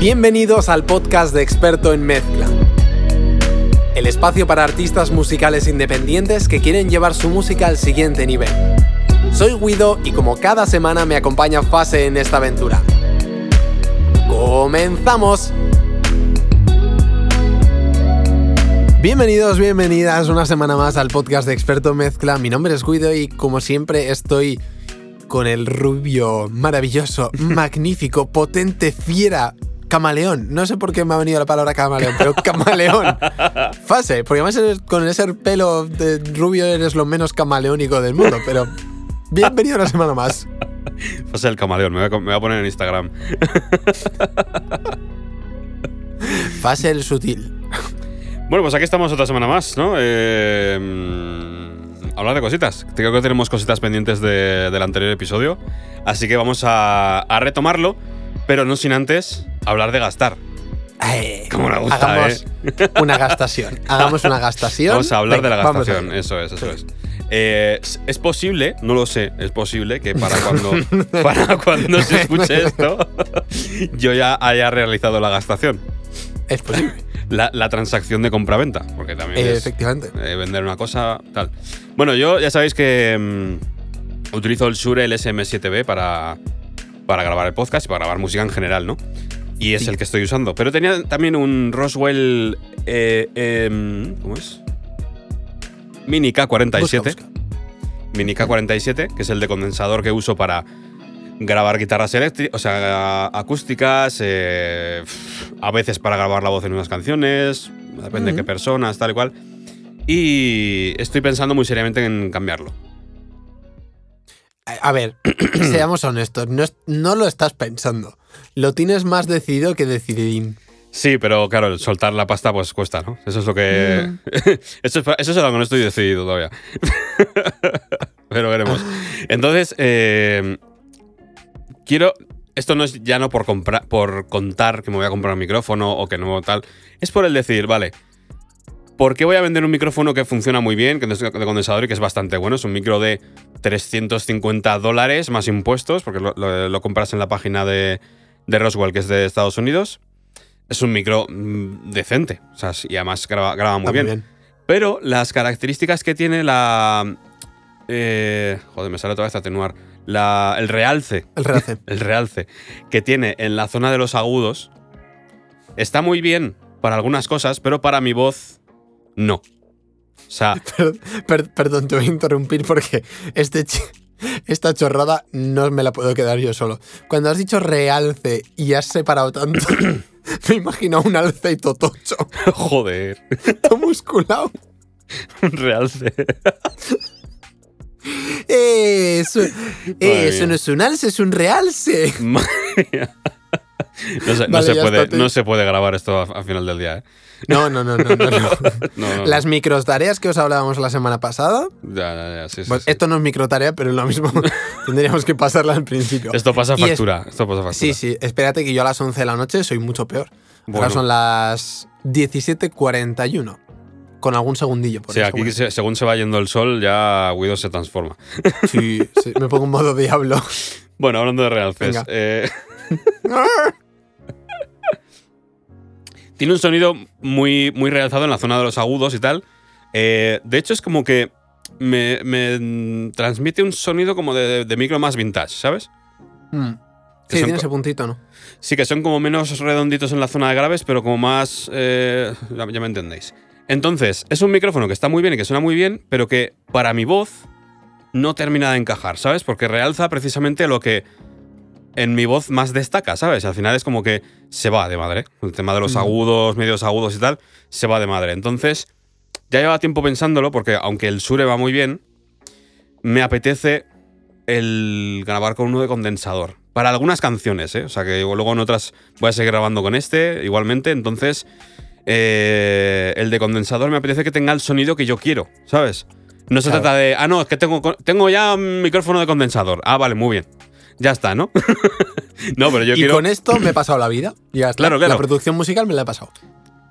Bienvenidos al podcast de Experto en Mezcla. El espacio para artistas musicales independientes que quieren llevar su música al siguiente nivel. Soy Guido y como cada semana me acompaña Fase en esta aventura. ¡Comenzamos! Bienvenidos, bienvenidas una semana más al podcast de Experto en Mezcla. Mi nombre es Guido y como siempre estoy con el rubio, maravilloso, magnífico, potente, fiera, camaleón. No sé por qué me ha venido la palabra camaleón, pero camaleón. Fase, porque además eres- con ese pelo de rubio eres lo menos camaleónico del mundo, pero bienvenido una semana más. Fase el camaleón, me voy, a, me voy a poner en Instagram. Fase el sutil. Bueno, pues aquí estamos otra semana más, ¿no? Eh, mm, hablar de cositas. Creo que tenemos cositas pendientes de- del anterior episodio. Así que vamos a, a retomarlo, pero no sin antes hablar de gastar. Cómo me gusta, Hagamos una gastación. Hagamos una gastación. Vamos a hablar Venga, de la gastación. Eso es, eso es. Eh, es- posible, no lo sé, es posible que para cuando, para cuando se escuche esto, yo ya haya realizado la gastación. Es posible. La, la transacción de compraventa, porque también Eh, es efectivamente. eh, vender una cosa, tal. Bueno, yo ya sabéis que mm, utilizo el Shure LSM7B para, para grabar el podcast y para grabar música en general, ¿no? Y es Sí. el que estoy usando. Pero tenía también un Roswell. eh, em, ¿Cómo es? Mini K47. Busca, busca. Mini K47, que es el de condensador que uso para grabar guitarras eléctricas, o sea, acústicas, eh, a veces para grabar la voz en unas canciones, depende de qué personas, tal y cual. Y estoy pensando muy seriamente en cambiarlo. A ver, seamos honestos, no, es- no lo estás pensando. Lo tienes más decidido que decididín. Sí, pero claro, el soltar la pasta pues cuesta, ¿no? Eso es lo que... Mm. eso, es, eso es algo que no estoy decidido todavía. pero veremos. Entonces, eh, quiero... Esto no es ya no por, comprar, por contar que me voy a comprar un micrófono o que no tal. Es por el decir, vale, ¿por qué voy a vender un micrófono que funciona muy bien, que es de condensador y que es bastante bueno? Es un micro de 350 dólares más impuestos, porque lo, lo- lo compras en la página de, de Roswell, que es de Estados Unidos. Es un micro mm, decente, o sea, y además graba, graba muy, bien. Pero las características que tiene la... eh, joder, me sale otra vez a atenuar. La, el realce El realce. el realce que tiene en la zona de los agudos está muy bien para algunas cosas, pero para mi voz no. O sea, Per- per- perdón, te voy a interrumpir porque este esta chorrada no me la puedo quedar yo solo. Cuando has dicho realce y has separado tanto, me imagino un alce y totocho, joder, todo musculado. un realce. Eso, eso no es un alce, es un realce. Madre mía. No se, no puede, no se puede grabar esto a- al final del día, ¿eh? No, no, no, no, no. no. No, no, Las microtareas que os hablábamos la semana pasada. Ya, ya, ya, sí, sí, Pues sí. esto no es microtarea, pero es lo mismo. Tendríamos que pasarla al principio. Esto pasa Y es- factura. Esto pasa factura. Sí, sí, espérate que yo a las 11 de la noche soy mucho peor. Ahora Bueno. son las 17.41. Con algún segundillo por Sí, eso, aquí bueno. se- según se va yendo el sol, ya Guido se transforma. Sí, sí, me pongo en modo diablo. Bueno, hablando de realces. Eh, tiene un sonido muy, muy realzado en la zona de los agudos y tal. Eh, de hecho, es como que me, me, transmite un sonido como de, de micro más vintage, ¿sabes? Mm. Que Sí, tiene ese puntito, ¿no? Sí, que son como menos redonditos en la zona de graves, pero como más... eh, ya, ya me entendéis. Entonces, es un micrófono que está muy bien y que suena muy bien, pero que para mi voz no termina de encajar, ¿sabes? Porque realza precisamente lo que en mi voz más destaca, ¿sabes? Al final es como que se va de madre. El tema de los agudos, medios agudos y tal, se va de madre. Entonces, ya lleva tiempo pensándolo porque aunque el Sure va muy bien, me apetece el grabar con uno de condensador. Para algunas canciones, ¿eh? O sea que luego en otras voy a seguir grabando con este igualmente. Entonces, eh, el de condensador me apetece que tenga el sonido que yo quiero, ¿sabes? No se Claro. trata de, ah, no, es que tengo, tengo ya un micrófono de condensador. Ah, vale, muy bien. Ya está, ¿no? no, pero yo y quiero, con esto me he pasado la vida. Ya está. Claro, claro. La producción musical me la he pasado.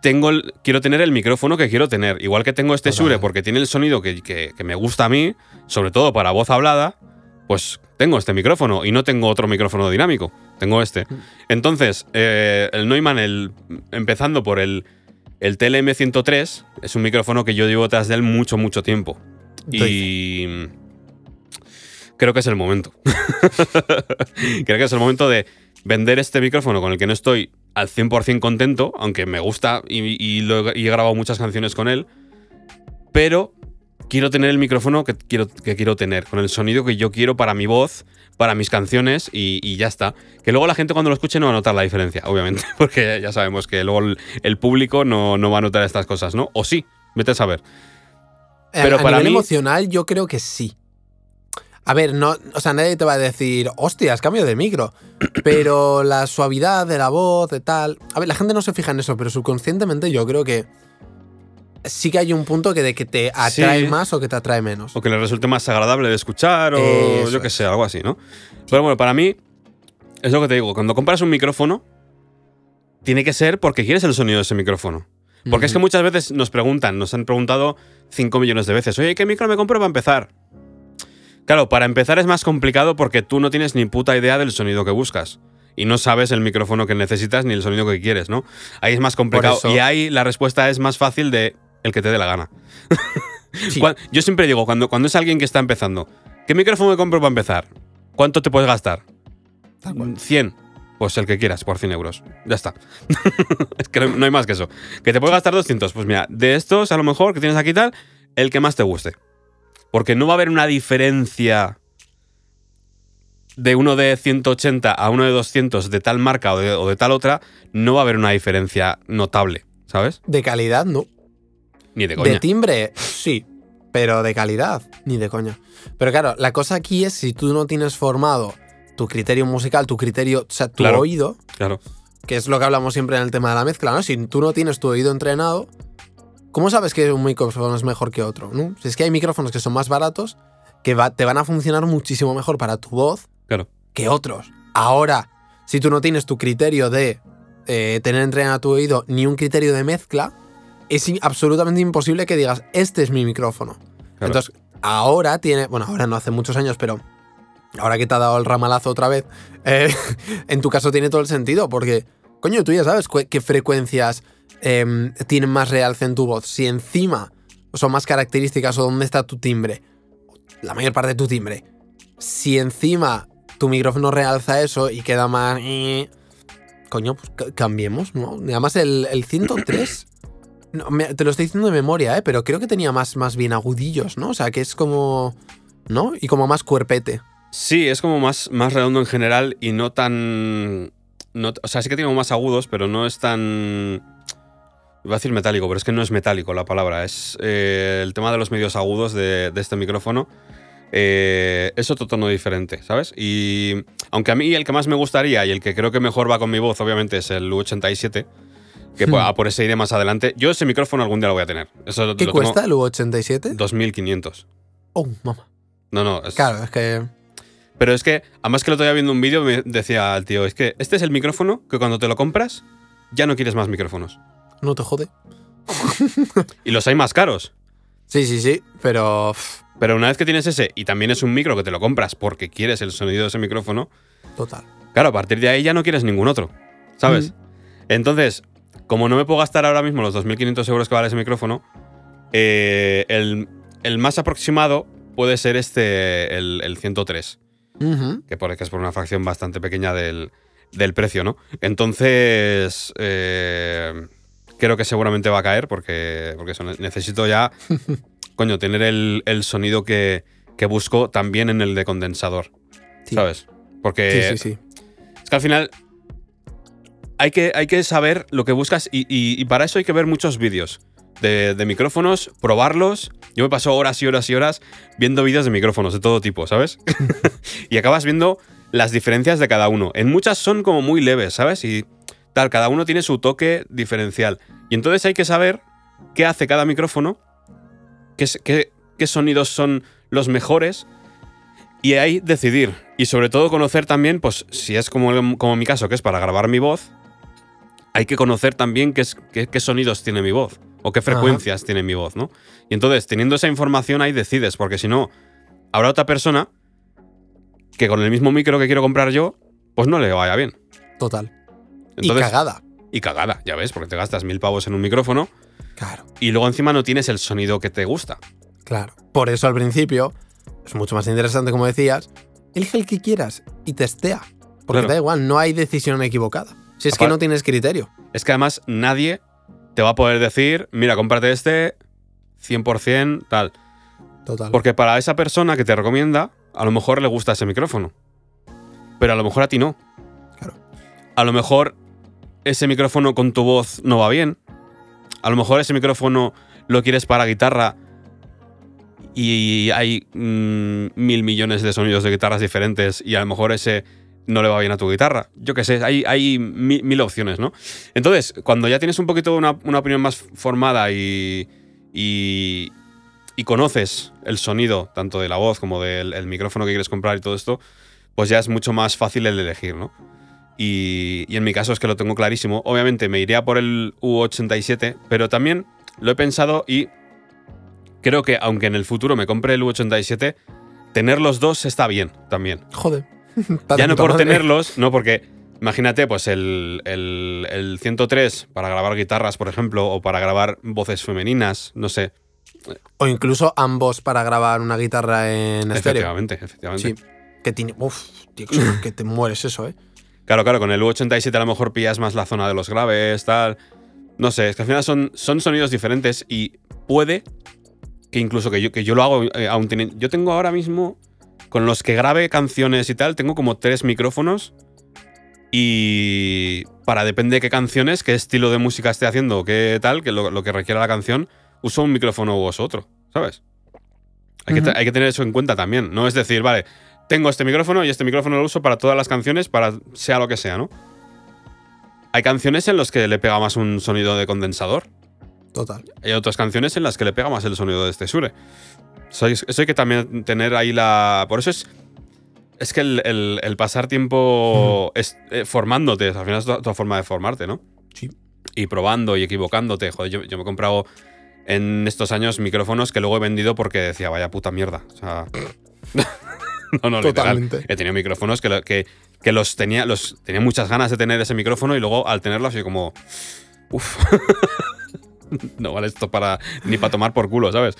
tengo el- quiero tener el micrófono que quiero tener. Igual que tengo este. Shure porque tiene el sonido que, que- que me gusta a mí, sobre todo para voz hablada, pues tengo este micrófono y no tengo otro micrófono dinámico. Tengo este. Entonces, eh, el Neumann, el, empezando por el, el TLM103, es un micrófono que yo llevo tras de él mucho, mucho tiempo. Y creo que es el momento. creo que es el momento de vender este micrófono con el que no estoy al 100% contento, aunque me gusta y, y lo he- y he grabado muchas canciones con él, pero quiero tener el micrófono que quiero, que quiero tener, con el sonido que yo quiero para mi voz, para mis canciones y, y ya está. Que luego la gente cuando lo escuche no va a notar la diferencia, obviamente, porque ya sabemos que luego el, el público no, no va a notar estas cosas, ¿no? O sí, vete a saber. Eh, Pero a para nivel mí- emocional, yo creo que sí. A ver, no, o sea, nadie te va a decir, hostias, cambio de micro. Pero la suavidad de la voz, de tal. A ver, la gente no se fija en eso, pero subconscientemente yo creo que sí que hay un punto que de que te atrae Sí. más o que te atrae menos. O que le resulte más agradable de escuchar, o Eso yo qué sé, algo así, ¿no? Pero bueno, para mí, es lo que te digo, cuando compras un micrófono, tiene que ser porque quieres el sonido de ese micrófono. Porque es que muchas veces nos preguntan, nos han preguntado 5 millones de veces, oye, ¿qué micro me compro para empezar? Claro, para empezar es más complicado porque tú no tienes ni puta idea del sonido que buscas. Y no sabes el micrófono que necesitas ni el sonido que quieres, ¿no? Ahí es más complicado. eso- Y ahí la respuesta es más fácil de el que te dé la gana. Sí. Yo siempre digo, cuando, cuando es alguien que está empezando, ¿qué micrófono me compro para empezar? ¿Cuánto te puedes gastar? Tal cual. 100. Pues el que quieras, por 100 euros. Ya está. es que no, hay más que eso. ¿Que te puedes gastar 200? Pues mira, de estos, a lo mejor, que tienes aquí tal, el que más te guste. Porque no va a haber una diferencia de uno de 180 a uno de 200 de tal marca o de, o de tal otra. No va a haber una diferencia notable, ¿sabes? De calidad, no. Ni de coña. De timbre, sí. Pero de calidad, ni de coña. Pero claro, la cosa aquí es si tú no tienes formado tu criterio musical, tu criterio, o sea, tu Claro. oído, Claro. que es lo que hablamos siempre en el tema de la mezcla, ¿no? Si tú no tienes tu oído entrenado, ¿cómo sabes que un micrófono es mejor que otro? ¿no? Si es que hay micrófonos que son más baratos, que va- te van a funcionar muchísimo mejor para tu voz Claro. que otros. Ahora, si tú no tienes tu criterio de eh, tener entrenado tu oído ni un criterio de mezcla, es absolutamente imposible que digas, este es mi micrófono. Claro. Entonces, ahora tiene, bueno, ahora no hace muchos años, pero ahora que te ha dado el ramalazo otra vez, eh, en tu caso tiene todo el sentido, porque, coño, tú ya sabes qué frecuencias em, tienen más realce en tu voz. Si encima son más características o dónde está tu timbre, la mayor parte de tu timbre, si encima tu micrófono realza eso y queda más... eh, coño, pues ca- cambiemos, ¿no? Además, el, el 103... no, me- te lo estoy diciendo de memoria, ¿eh? Pero creo que tenía más, más bien agudillos, ¿no? O sea, que es como... ¿No? Y como más cuerpete. Sí, es como más, más redondo en general y no tan. No- o sea, sí que tiene más agudos, pero no es tan. Iba a decir metálico, pero es que no es metálico la palabra. Es eh, el tema de los medios agudos de, de este micrófono. eh, es otro tono diferente, ¿sabes? Y aunque a mí el que más me gustaría y el que creo que mejor va con mi voz, obviamente, es el U87, que Hmm. a por ese iré más adelante. Yo ese micrófono algún día lo voy a tener. Eso ¿Qué cuesta el U87? 2500. Oh, mamá. No, no. es- Claro, es que... pero es que, además que el otro viendo un vídeo, me decía el tío, es que este es el micrófono que cuando te lo compras, ya no quieres más micrófonos. No te jode. Y los hay más caros. Sí, sí, sí, pero... Pero una vez que tienes ese, y también es un micro que te lo compras porque quieres el sonido de ese micrófono, Total. claro, a partir de ahí ya no quieres ningún otro. ¿Sabes? Mm. Entonces, como no me puedo gastar ahora mismo los 2.500 euros que vale ese micrófono, eh, el, el más aproximado puede ser este, el, el 103. Que por, que es por una fracción bastante pequeña del, del precio, ¿no? Entonces, eh, creo que seguramente va a caer porque, porque eso, necesito ya, coño, tener el, el sonido que, que busco también en el de condensador, Sí. ¿sabes? Porque sí. Es que al final hay que, hay que saber lo que buscas y, y- y para eso hay que ver muchos vídeos de, micrófonos, probarlos. Yo me paso horas y horas y horas viendo vídeos de micrófonos de todo tipo, ¿sabes? y acabas viendo las diferencias de cada uno. En muchas son como muy leves, ¿sabes? Y tal, cada uno tiene su toque diferencial. Y entonces hay que saber qué hace cada micrófono, qué, qué- sonidos son los mejores y ahí decidir. Y sobre todo conocer también, pues si es como, como mi caso, que es para grabar mi voz, hay que conocer también qué- qué sonidos tiene mi voz o qué frecuencias tiene mi voz, ¿no? Y entonces, teniendo esa información, ahí decides, porque si no, habrá otra persona que con el mismo micro que quiero comprar yo, pues no le vaya bien. Total. Entonces, y cagada. y cagada, ya ves, porque te gastas mil pavos en un micrófono Claro, y luego encima no tienes el sonido que te gusta. claro. Por eso al principio es mucho más interesante, como decías, elige el que quieras y testea. Porque Claro. da igual, no hay decisión equivocada. Si es que no tienes criterio. Es que además nadie te va a poder decir, mira, cómprate este 100% tal. Total. Porque para esa persona que te recomienda, a lo mejor le gusta ese micrófono. Pero a lo mejor a ti no. Claro. A lo mejor ese micrófono con tu voz no va bien. A lo mejor ese micrófono lo quieres para guitarra y hay mm, mil millones de sonidos de guitarras diferentes y a lo mejor ese no le va bien a tu guitarra. Yo qué sé, hay, hay mi- mil opciones, ¿no? Entonces, cuando ya tienes un poquito una, una opinión más formada y, y, y conoces el sonido, tanto de la voz como del el micrófono que quieres comprar y todo esto, pues ya es mucho más fácil el elegir, ¿no? Y, y en mi caso es que lo tengo clarísimo. Obviamente me iría por el U87, pero también lo he pensado y creo que aunque en el futuro me compre el U87, tener los dos está bien también. Joder. Ya no por madre. tenerlos, no porque imagínate pues el, el, el 103 para grabar guitarras, por ejemplo, o para grabar voces femeninas, no sé. O incluso ambos para grabar una guitarra en estéreo. Efectivamente, efectivamente. Sí. Que tiene. Uf, tío, que- que te mueres eso, ¿eh? Claro, claro, con el U87 a lo mejor pillas más la zona de los graves, tal. No sé, es que al final son, son sonidos diferentes y puede que incluso que yo, que yo lo hago eh, aún teniendo. Yo tengo ahora mismo, con los que grabe canciones y tal, tengo como tres micrófonos. Y para depende de qué canciones, qué estilo de música esté haciendo, qué tal, que lo, lo que requiera la canción, uso un micrófono u otro, ¿sabes? Hay, que, hay que tener eso en cuenta también. No es decir, vale, tengo este micrófono y este micrófono lo uso para todas las canciones, para sea lo que sea, ¿no? Hay canciones en las que le pega más un sonido de condensador. Total. Hay otras canciones en las que le pega más el sonido de este Shure. Eso hay, eso hay que también tener ahí la. Por eso es. Es que el, el- el pasar tiempo es- eh, formándote, al final es tu forma de formarte, ¿no? Sí. Y probando y equivocándote. Joder, yo, yo me he comprado en estos años micrófonos que luego he vendido porque decía, vaya puta mierda. O sea. no, no, literal. Totalmente. He tenido micrófonos que, que, que los tenía. Los, tenía muchas ganas de tener ese micrófono y luego al tenerlo así como. Uff. no vale esto para ni para tomar por culo, ¿sabes?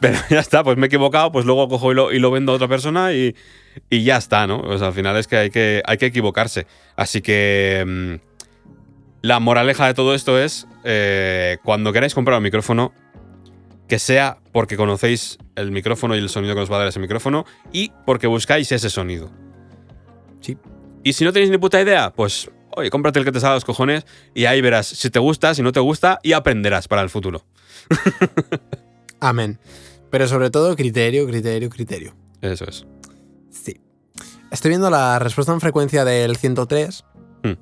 Pero ya está, pues me he equivocado, pues luego cojo y lo, y lo vendo a otra persona y, y ya está, ¿no? O sea, al final es que hay que, hay que equivocarse. Así que mm, la moraleja de todo esto es, eh, cuando queráis comprar un micrófono, que sea porque conocéis el micrófono y el sonido que os va a dar ese micrófono y porque buscáis ese sonido. Sí. Y si no tenéis ni puta idea, pues, oye, cómprate el que te salga a los cojones y ahí verás si te gusta, si no te gusta y aprenderás para el futuro. Amén. Pero sobre todo, criterio, criterio, criterio. Eso es. Sí. Estoy viendo la respuesta en frecuencia del 103 Hmm.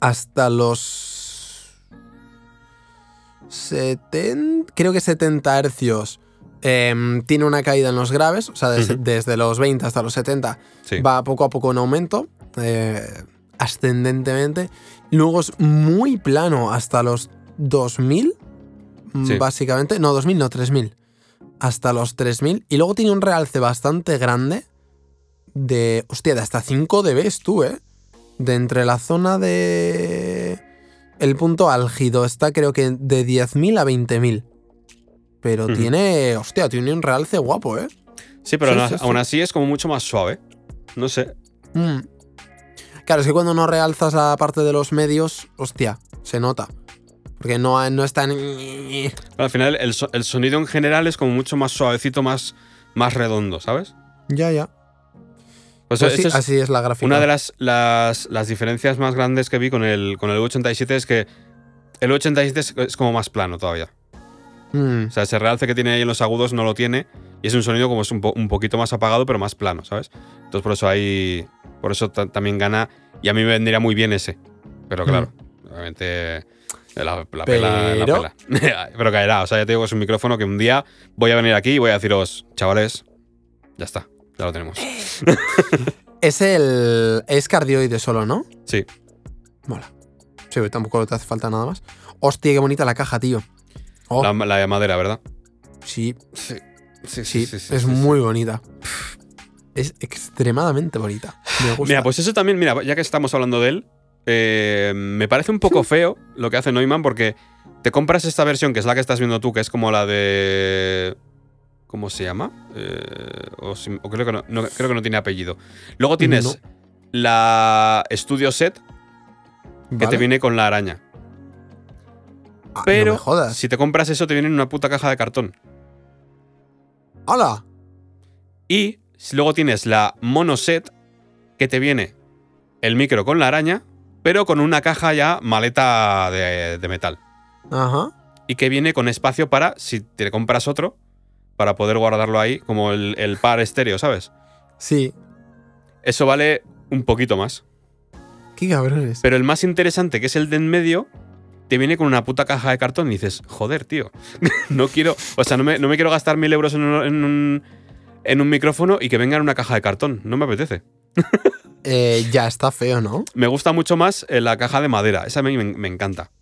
hasta los 70, creo que 70 hercios. em, tiene una caída en los graves, o sea, des- desde los 20 hasta los 70 Sí. va poco a poco en aumento, eh, ascendentemente. Luego es muy plano hasta los 2000, mm, Sí. básicamente. No, 2000, no, 3000. Hasta los 3000. Y luego tiene un realce bastante grande de, hostia, de hasta 5 dBs tú, ¿eh? De entre la zona de... El punto álgido está creo que de 10.000 a 20.000. Pero tiene, hostia, tiene un realce guapo, ¿eh? Sí, pero sí. aún así es como mucho más suave. No sé. Mm. Claro, es que cuando no realzas la parte de los medios, hostia, se nota. Porque no, no es tan... Al final, el, so- el sonido en general es como mucho más suavecito, más, más redondo, ¿sabes? Ya, ya. Pues Pues sí, esto es así es la gráfica. una de las, las, las diferencias más grandes que vi con el, con el U87 es que el U87 es, es como más plano todavía. Mm, O sea, ese realce que tiene ahí en los agudos no lo tiene y es un sonido como es un, po- un poquito más apagado pero más plano, ¿sabes? Entonces por eso ahí, por eso ta- también gana y a mí me vendría muy bien ese. Pero claro, obviamente la, la pela, la Pero- pela. pero caerá, o sea, ya te digo que es un micrófono que un día voy a venir aquí y voy a deciros, chavales, ya está, ya lo tenemos. Es el. Es cardioide solo, ¿no? Sí, Mola. Sí, tampoco te hace falta nada más. Hostia, qué bonita la caja, tío. Oh, la, la de madera, ¿verdad? sí, Sí, sí, sí, es muy bonita. Es extremadamente bonita. Me gusta. Mira, pues eso también, mira, ya que estamos hablando de él, eh, me parece un poco feo lo que hace Neumann porque te compras esta versión, que es la que estás viendo tú, que es como la de... ¿Cómo se llama? Eh, o, si- o creo, que no, no, creo que no tiene apellido. Luego tienes No. la Studio Set, que Vale. te viene con la araña. Ah, Pero No si te compras eso, te viene en una puta caja de cartón. ¡Hala! Y luego tienes la Mono Set, que te viene el micro con la araña, pero con una caja ya maleta de, de metal. Ajá. Y que viene con espacio para, si te compras otro, para poder guardarlo ahí, como el, el par estéreo, ¿sabes? Sí. Eso vale un poquito más. Qué cabrones. Pero el más interesante, que es el de en medio, te viene con una puta caja de cartón y dices, joder, tío, no quiero, o sea, no me, no me quiero gastar mil euros en un, en, un, en un micrófono y que venga en una caja de cartón, no me apetece. Eh, ya está feo, ¿no? Me gusta mucho más eh, la caja de madera, esa a mí me, me encanta.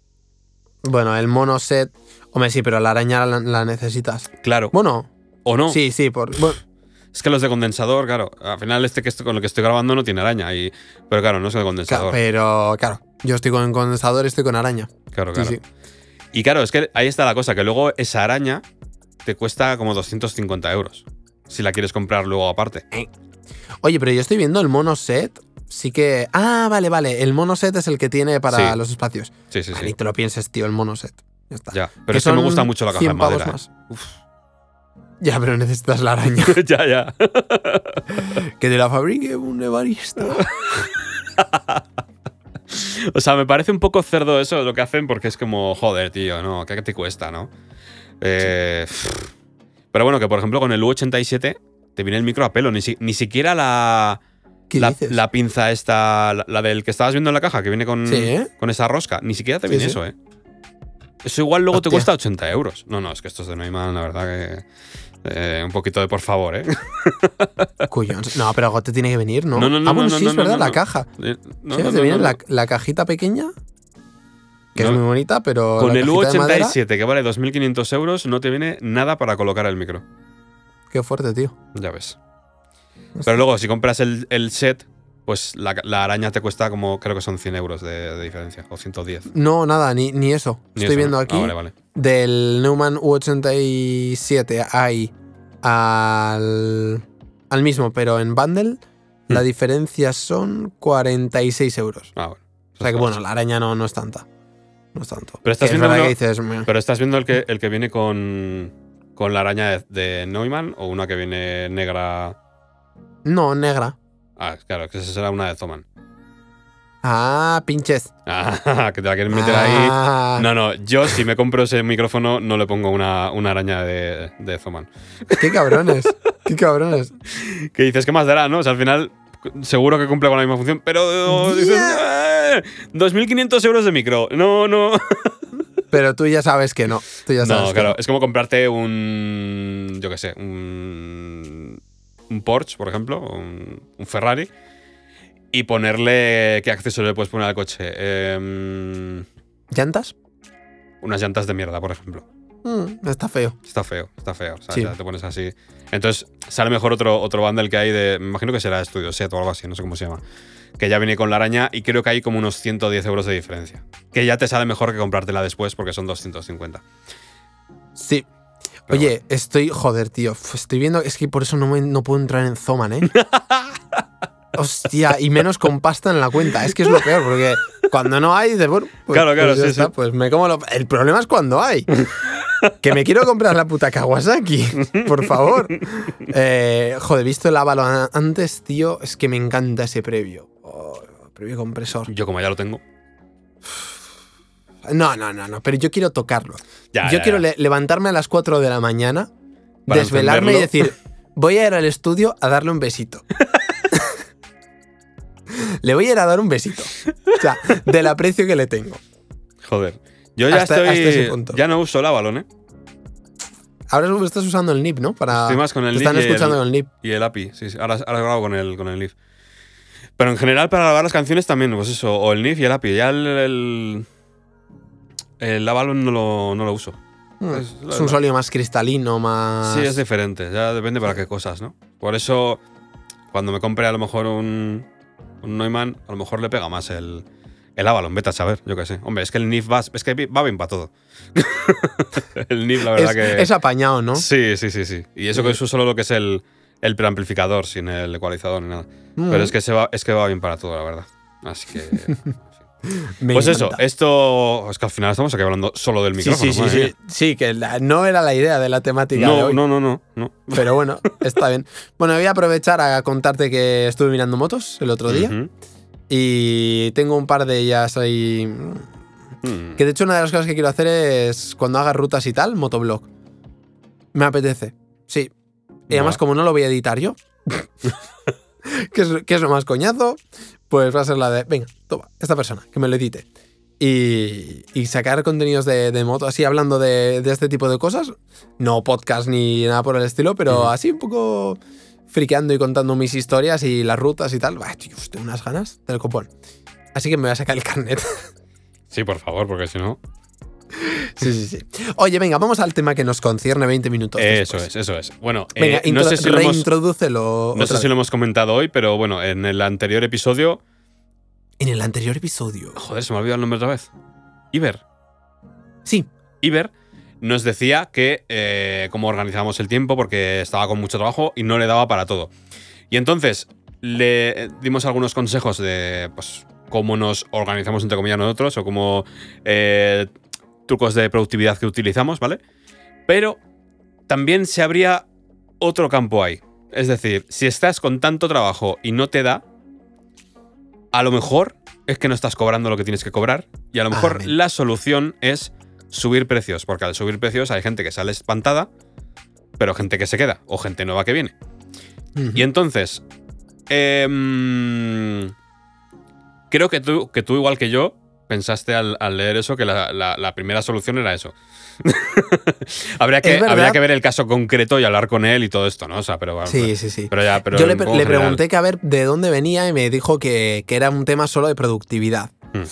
Bueno, el mono set. Hombre, sí, pero la araña la, la necesitas. Claro. Bueno, ¿O no? sí, sí, por. bueno, Es que los de condensador, claro, al final este que estoy, con lo que estoy grabando no tiene araña, y, pero claro, no es el claro, condensador. pero claro, yo estoy con condensador, estoy con araña. Claro, claro. sí. Y claro, es que ahí está la cosa, que luego esa araña te cuesta como 250 euros. Si la quieres comprar luego aparte. Oye, pero yo estoy viendo el mono set. Sí que. Ah, vale, vale. El mono set es el que tiene para Sí. los espacios. Sí, sí, sí. Ni te lo pienses, tío, el mono set. Ya está. Ya. Pero es que me gusta mucho la caja de 100 pavos madera. más. Ya, pero necesitas la araña. ¿eh? ya, ya. que te la fabrique un evarista. O sea, me parece un poco cerdo eso lo que hacen porque es como, joder, tío, ¿no? ¿Qué te cuesta, no? Eh, Pero bueno, que por ejemplo con el U87 te viene el micro a pelo, ni, si- ni siquiera la, ¿Qué la, pinza esta, la, la del que estabas viendo en la caja, que viene con, Sí, con esa rosca, ni siquiera te viene sí. eso, ¿eh? Eso igual luego te cuesta 80 euros. No, no, es que estos de Neumann, la verdad que... eh, un poquito de por favor, ¿eh? Cuyons. No, pero algo te tiene que venir, ¿no? No, no, no, ah, bueno, no, sí, es verdad, la caja. Eh, no, te viene La, la cajita pequeña, que es muy bonita, pero. Con el cajita de madera, U87, que vale 2.500 euros, no te viene nada para colocar el micro. Qué fuerte, tío. Ya ves. Pero luego, si compras el, el set, pues la, la araña te cuesta como, creo que son 100 euros de, de diferencia, o 110. No, nada, ni, ni eso. Ni Estoy eso, viendo ¿no? aquí. Ah, vale, vale. Del Neumann U87 hay al, al mismo, pero en bundle, la Hmm. diferencia son 46 euros. Ah, bueno. O sea que bueno, la araña no, no es tanta. No es tanto. Pero estás Que es viendo uno- que dices. Pero estás viendo el que, el que viene con, con la araña de, de Neumann o una que viene negra. No, negra. Ah, claro, que esa será una de Zoman. Ah, pinches. Ah, que te la quieren meter ahí. Ah, No, no, yo si me compro ese micrófono no le pongo una, una araña de, de Zoman. Qué cabrones. qué cabrones. Que dices, ¿qué más dará, no? O sea, al final seguro que cumple con la misma función, pero dices, "Eh, 2.500 euros de micro. No, no. Pero tú ya sabes que no. Tú ya sabes No, que claro, no. es como comprarte un, yo qué sé, un, un Porsche, por ejemplo, un, un Ferrari, y ponerle, ¿qué accesorio le puedes poner al coche? Em, ¿Llantas? unas llantas de mierda, por ejemplo. Mm, está feo. Está feo, está feo. O sea, Sí. ya te pones así. Entonces, sale mejor otro, otro bundle que hay de. Me imagino que será Studio Set o algo así, no sé cómo se llama. Que ya viene con la araña y creo que hay como unos 110 euros de diferencia. Que ya te sale mejor que comprártela después porque son 250. Sí. Pero Oye, estoy. Joder, tío. Estoy viendo. Es que por eso no, me- no puedo entrar en Zoman, ¿eh? Hostia, y menos con pasta en la cuenta. Es que es lo peor, porque Cuando no hay, bueno, pues, Claro, claro, pues sí, está, sí. pues me como lo- El problema es cuando hay. que me quiero comprar la puta Kawasaki, por favor. Eh, joder, visto el Avalon antes, tío, es que me encanta ese previo. Oh, previo compresor. Yo como ya lo tengo. No, no, no, no, pero yo quiero tocarlo. Ya, yo ya, quiero ya. le- levantarme a las 4 de la mañana, Para desvelarme y decir, voy a ir al estudio a darle un besito. le voy a ir a dar un besito. O sea, del aprecio que le tengo. Joder. Yo ya Hasta- estoy. hasta ese punto. Ya no uso el Avalon, ¿eh? Ahora estás usando el NIP, ¿no? Para, Estoy más con el te NIP están el- escuchando con el NIP. Y el API, sí, sí. Ahora, ahora grabo con el, con el NIF. Pero en general, para grabar las canciones también, pues eso, o el NIF y el API. Ya el. El, el Avalon no lo, no lo uso. Mm, Es un sólido más cristalino, más. Sí, es diferente. Ya depende para qué cosas, ¿no? Por eso, cuando me compre a lo mejor un, un Neumann, a lo mejor le pega más el, el Avalon. Vete a saber, yo qué sé. Hombre, es que el NIF va, es que va bien para todo. el NIF, la verdad es, que. es apañado, ¿no? Sí, sí, sí, sí. Y eso que es solo lo que es el, el preamplificador, sin el ecualizador ni nada. Mm, Pero es que, se va, es que va bien para todo, la verdad. Así que. me pues eso, esto. Es que al final estamos aquí hablando solo del micrófono. sí, sí, sí. Sí, que la- no era la idea de la temática de No, hoy. no, no, no, no. Pero bueno, está bien. Bueno, voy a aprovechar a contarte que estuve mirando motos el otro día. Y tengo un par de ellas ahí. Mm. Que de hecho, una de las cosas que quiero hacer es cuando haga rutas y tal, motoblog. Me apetece. Sí. Y además, como no lo voy a editar yo, que, es, que es lo más coñazo, pues va a ser la de, venga, toma, esta persona, que me lo edite. Y, y sacar contenidos de, de moto, así hablando de, de este tipo de cosas. No podcast ni nada por el estilo, pero así un poco friqueando y contando mis historias y las rutas y tal. Bah, tío, tengo unas ganas del copón. Así que me voy a sacar el carnet. Sí, por favor, porque si no. Sí, sí, sí. Oye, venga, vamos al tema que nos concierne 20 minutos. Eso después. es, eso es. Bueno, Venga, eh, no intro- sé si lo hemos, no sé si lo hemos comentado hoy, pero bueno, en el anterior episodio. En el anterior episodio. Joder, se me ha olvidado el nombre otra vez. Iber. Sí. Iber nos decía que eh, cómo organizábamos el tiempo porque estaba con mucho trabajo y no le daba para todo. Y entonces le dimos algunos consejos de pues, cómo nos organizamos entre comillas nosotros o cómo eh, trucos de productividad que utilizamos, ¿vale? Pero también se abría otro campo ahí. Es decir, si estás con tanto trabajo y no te da, a lo mejor es que no estás cobrando lo que tienes que cobrar y a lo mejor Amén. la solución es subir precios, porque al subir precios hay gente que sale espantada, pero gente que se queda o gente nueva que viene. Y entonces, em, creo que tú, que tú, igual que yo, pensaste al, al leer eso que la, la- la primera solución era eso. habría, que, Es verdad. habría que ver el caso concreto y hablar con él y todo esto, ¿no? O sea, pero, Sí, sí, sí. pero ya, pero Yo le, general. pregunté que a ver de dónde venía y me dijo que, que era un tema solo de productividad. Hmm.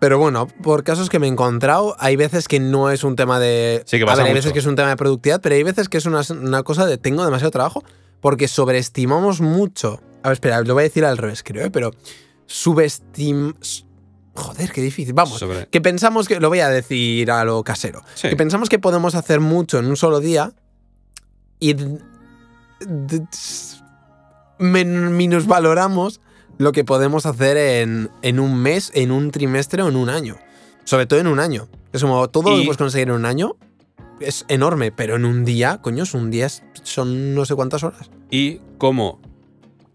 Pero bueno, por casos que me he encontrado, hay veces que no es un tema de. Sí, que a pasa ver, hay mucho. veces que es un tema de productividad, pero hay veces que es una, una cosa de tengo demasiado trabajo. Porque sobreestimamos mucho. A ver, espera, lo voy a decir al revés, creo, ¿eh? pero subestim. Joder, qué difícil. Vamos. Sobre- Que pensamos que. Lo voy a decir a lo casero. Sí. Que pensamos que podemos hacer mucho en un solo día y minusvaloramos lo que podemos hacer en, en un mes, en un trimestre o en un año. Sobre todo en un año. Es como todo lo Y- que puedes conseguir en un año es enorme, pero en un día, coño, un día son no sé cuántas horas. y cómo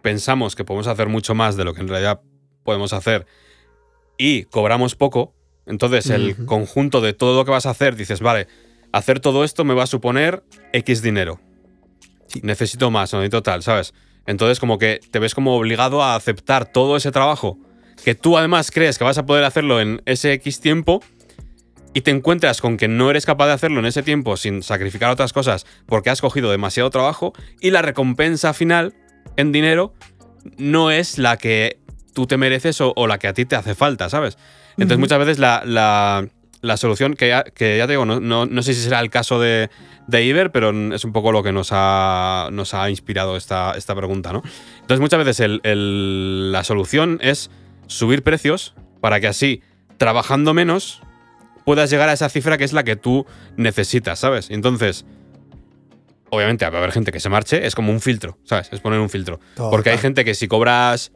pensamos que podemos hacer mucho más de lo que en realidad podemos hacer y cobramos poco, entonces el conjunto de todo lo que vas a hacer, dices, vale, hacer todo esto me va a suponer X dinero. Sí. Necesito más, necesito tal, ¿sabes? Entonces como que te ves como obligado a aceptar todo ese trabajo que tú además crees que vas a poder hacerlo en ese X tiempo y te encuentras con que no eres capaz de hacerlo en ese tiempo sin sacrificar otras cosas porque has cogido demasiado trabajo y la recompensa final en dinero no es la que tú te mereces o, o la que a ti te hace falta, ¿sabes? Entonces muchas veces la, la- la solución, que ya, que ya te digo, no, no- no sé si será el caso de, de Iber, pero es un poco lo que nos ha, nos ha inspirado esta, esta pregunta, ¿no? Entonces muchas veces el- el- la solución es subir precios para que así, trabajando menos, puedas llegar a esa cifra que es la que tú necesitas, ¿sabes? Entonces, obviamente va a haber gente que se marche, es como un filtro, ¿sabes? Es poner un filtro. Porque hay gente que si cobras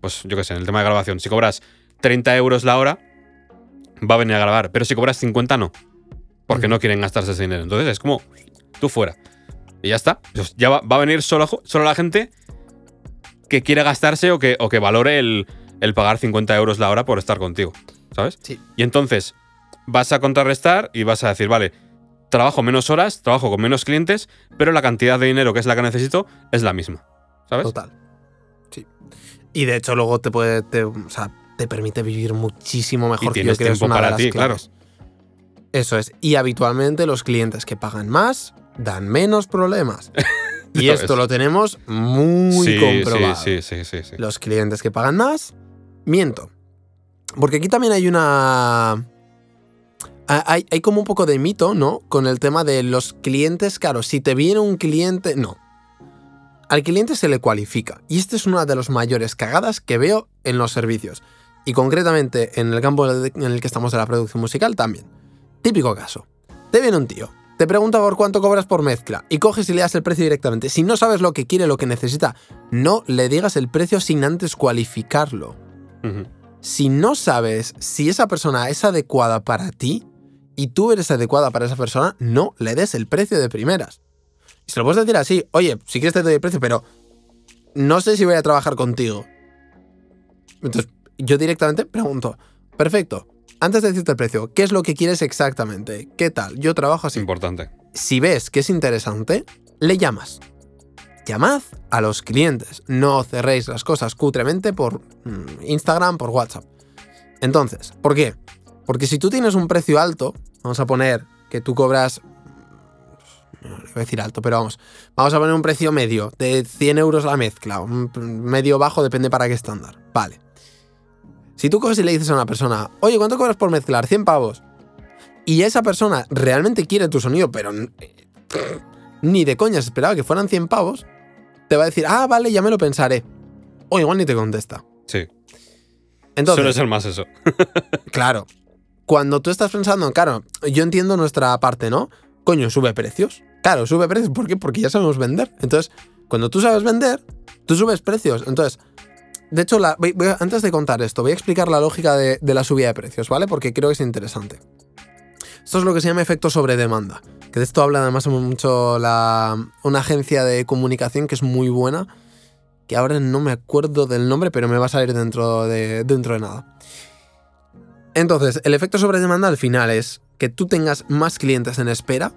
pues yo qué sé, en el tema de grabación, si cobras 30 euros la hora, va a venir a grabar, pero si cobras 50 no, porque no quieren gastarse ese dinero. Entonces es como, tú fuera. Y ya está. Pues ya va, va a venir solo, solo la gente que quiere gastarse o que, o que valore el, el pagar 50 euros la hora por estar contigo, ¿sabes? Sí. Y entonces vas a contrarrestar y vas a decir, vale, trabajo menos horas, trabajo con menos clientes, pero la cantidad de dinero que es la que necesito es la misma, ¿sabes? Total. Sí. Y de hecho luego te puede, te, o sea, te permite vivir muchísimo mejor. Y que yo tienes creo que es tiempo una de para las ti, claro. Eso es. Y habitualmente los clientes que pagan más dan menos problemas. y esto ves. lo tenemos muy sí, comprobado. sí, sí, sí, sí, sí. Los clientes que pagan más, miento. Porque aquí también hay una. ha- Hay, hay como un poco de mito, ¿no? Con el tema de los clientes. Claro, si te viene un cliente. No. Al cliente se le cualifica. Y esta es una de las mayores cagadas que veo en los servicios. Y concretamente en el campo en el que estamos de la producción musical también. Típico caso. Te viene un tío. Te pregunta por cuánto cobras por mezcla y coges y le das el precio directamente. Si no sabes lo que quiere, lo que necesita, no le digas el precio sin antes cualificarlo. Si no sabes si esa persona es adecuada para ti y tú eres adecuada para esa persona, no le des el precio de primeras. Y se lo puedes decir así, oye, si quieres te doy el precio, pero no sé si voy a trabajar contigo. Entonces, yo directamente pregunto, perfecto, antes de decirte el precio, ¿qué es lo que quieres exactamente? ¿Qué tal? Yo trabajo así. importante. Si ves que es interesante, le llamas. Llamad a los clientes. No cerréis las cosas cutremente por mm, Instagram, por WhatsApp. Entonces, ¿por qué? Porque si tú tienes un precio alto, vamos a poner que tú cobras. No voy a decir alto, pero vamos. Vamos a poner un precio medio de 100 euros la mezcla. Un medio bajo, depende para qué estándar. Vale. Si tú coges y le dices a una persona, oye, ¿cuánto cobras por mezclar? 100 pavos. Y esa persona realmente quiere tu sonido, pero n- ni de coña se esperaba que fueran 100 pavos, te va a decir, ah, vale, ya me lo pensaré. O igual ni te contesta. Sí. Entonces, Suele ser más eso. claro, cuando tú estás pensando, claro, yo entiendo nuestra parte, ¿no? Coño, sube precios. Claro, sube precios. ¿Por qué? Porque ya sabemos vender. Entonces, cuando tú sabes vender, tú subes precios. Entonces, de hecho, antes de contar esto, voy a explicar la lógica de, la subida de precios, ¿vale? Porque creo que es interesante. Esto es lo que se llama efecto sobre demanda. Que de esto habla además mucho una agencia de comunicación que es muy buena. Que ahora no me acuerdo del nombre, pero me va a salir dentro de, dentro de nada. Entonces, el efecto sobre demanda al final es que tú tengas más clientes en espera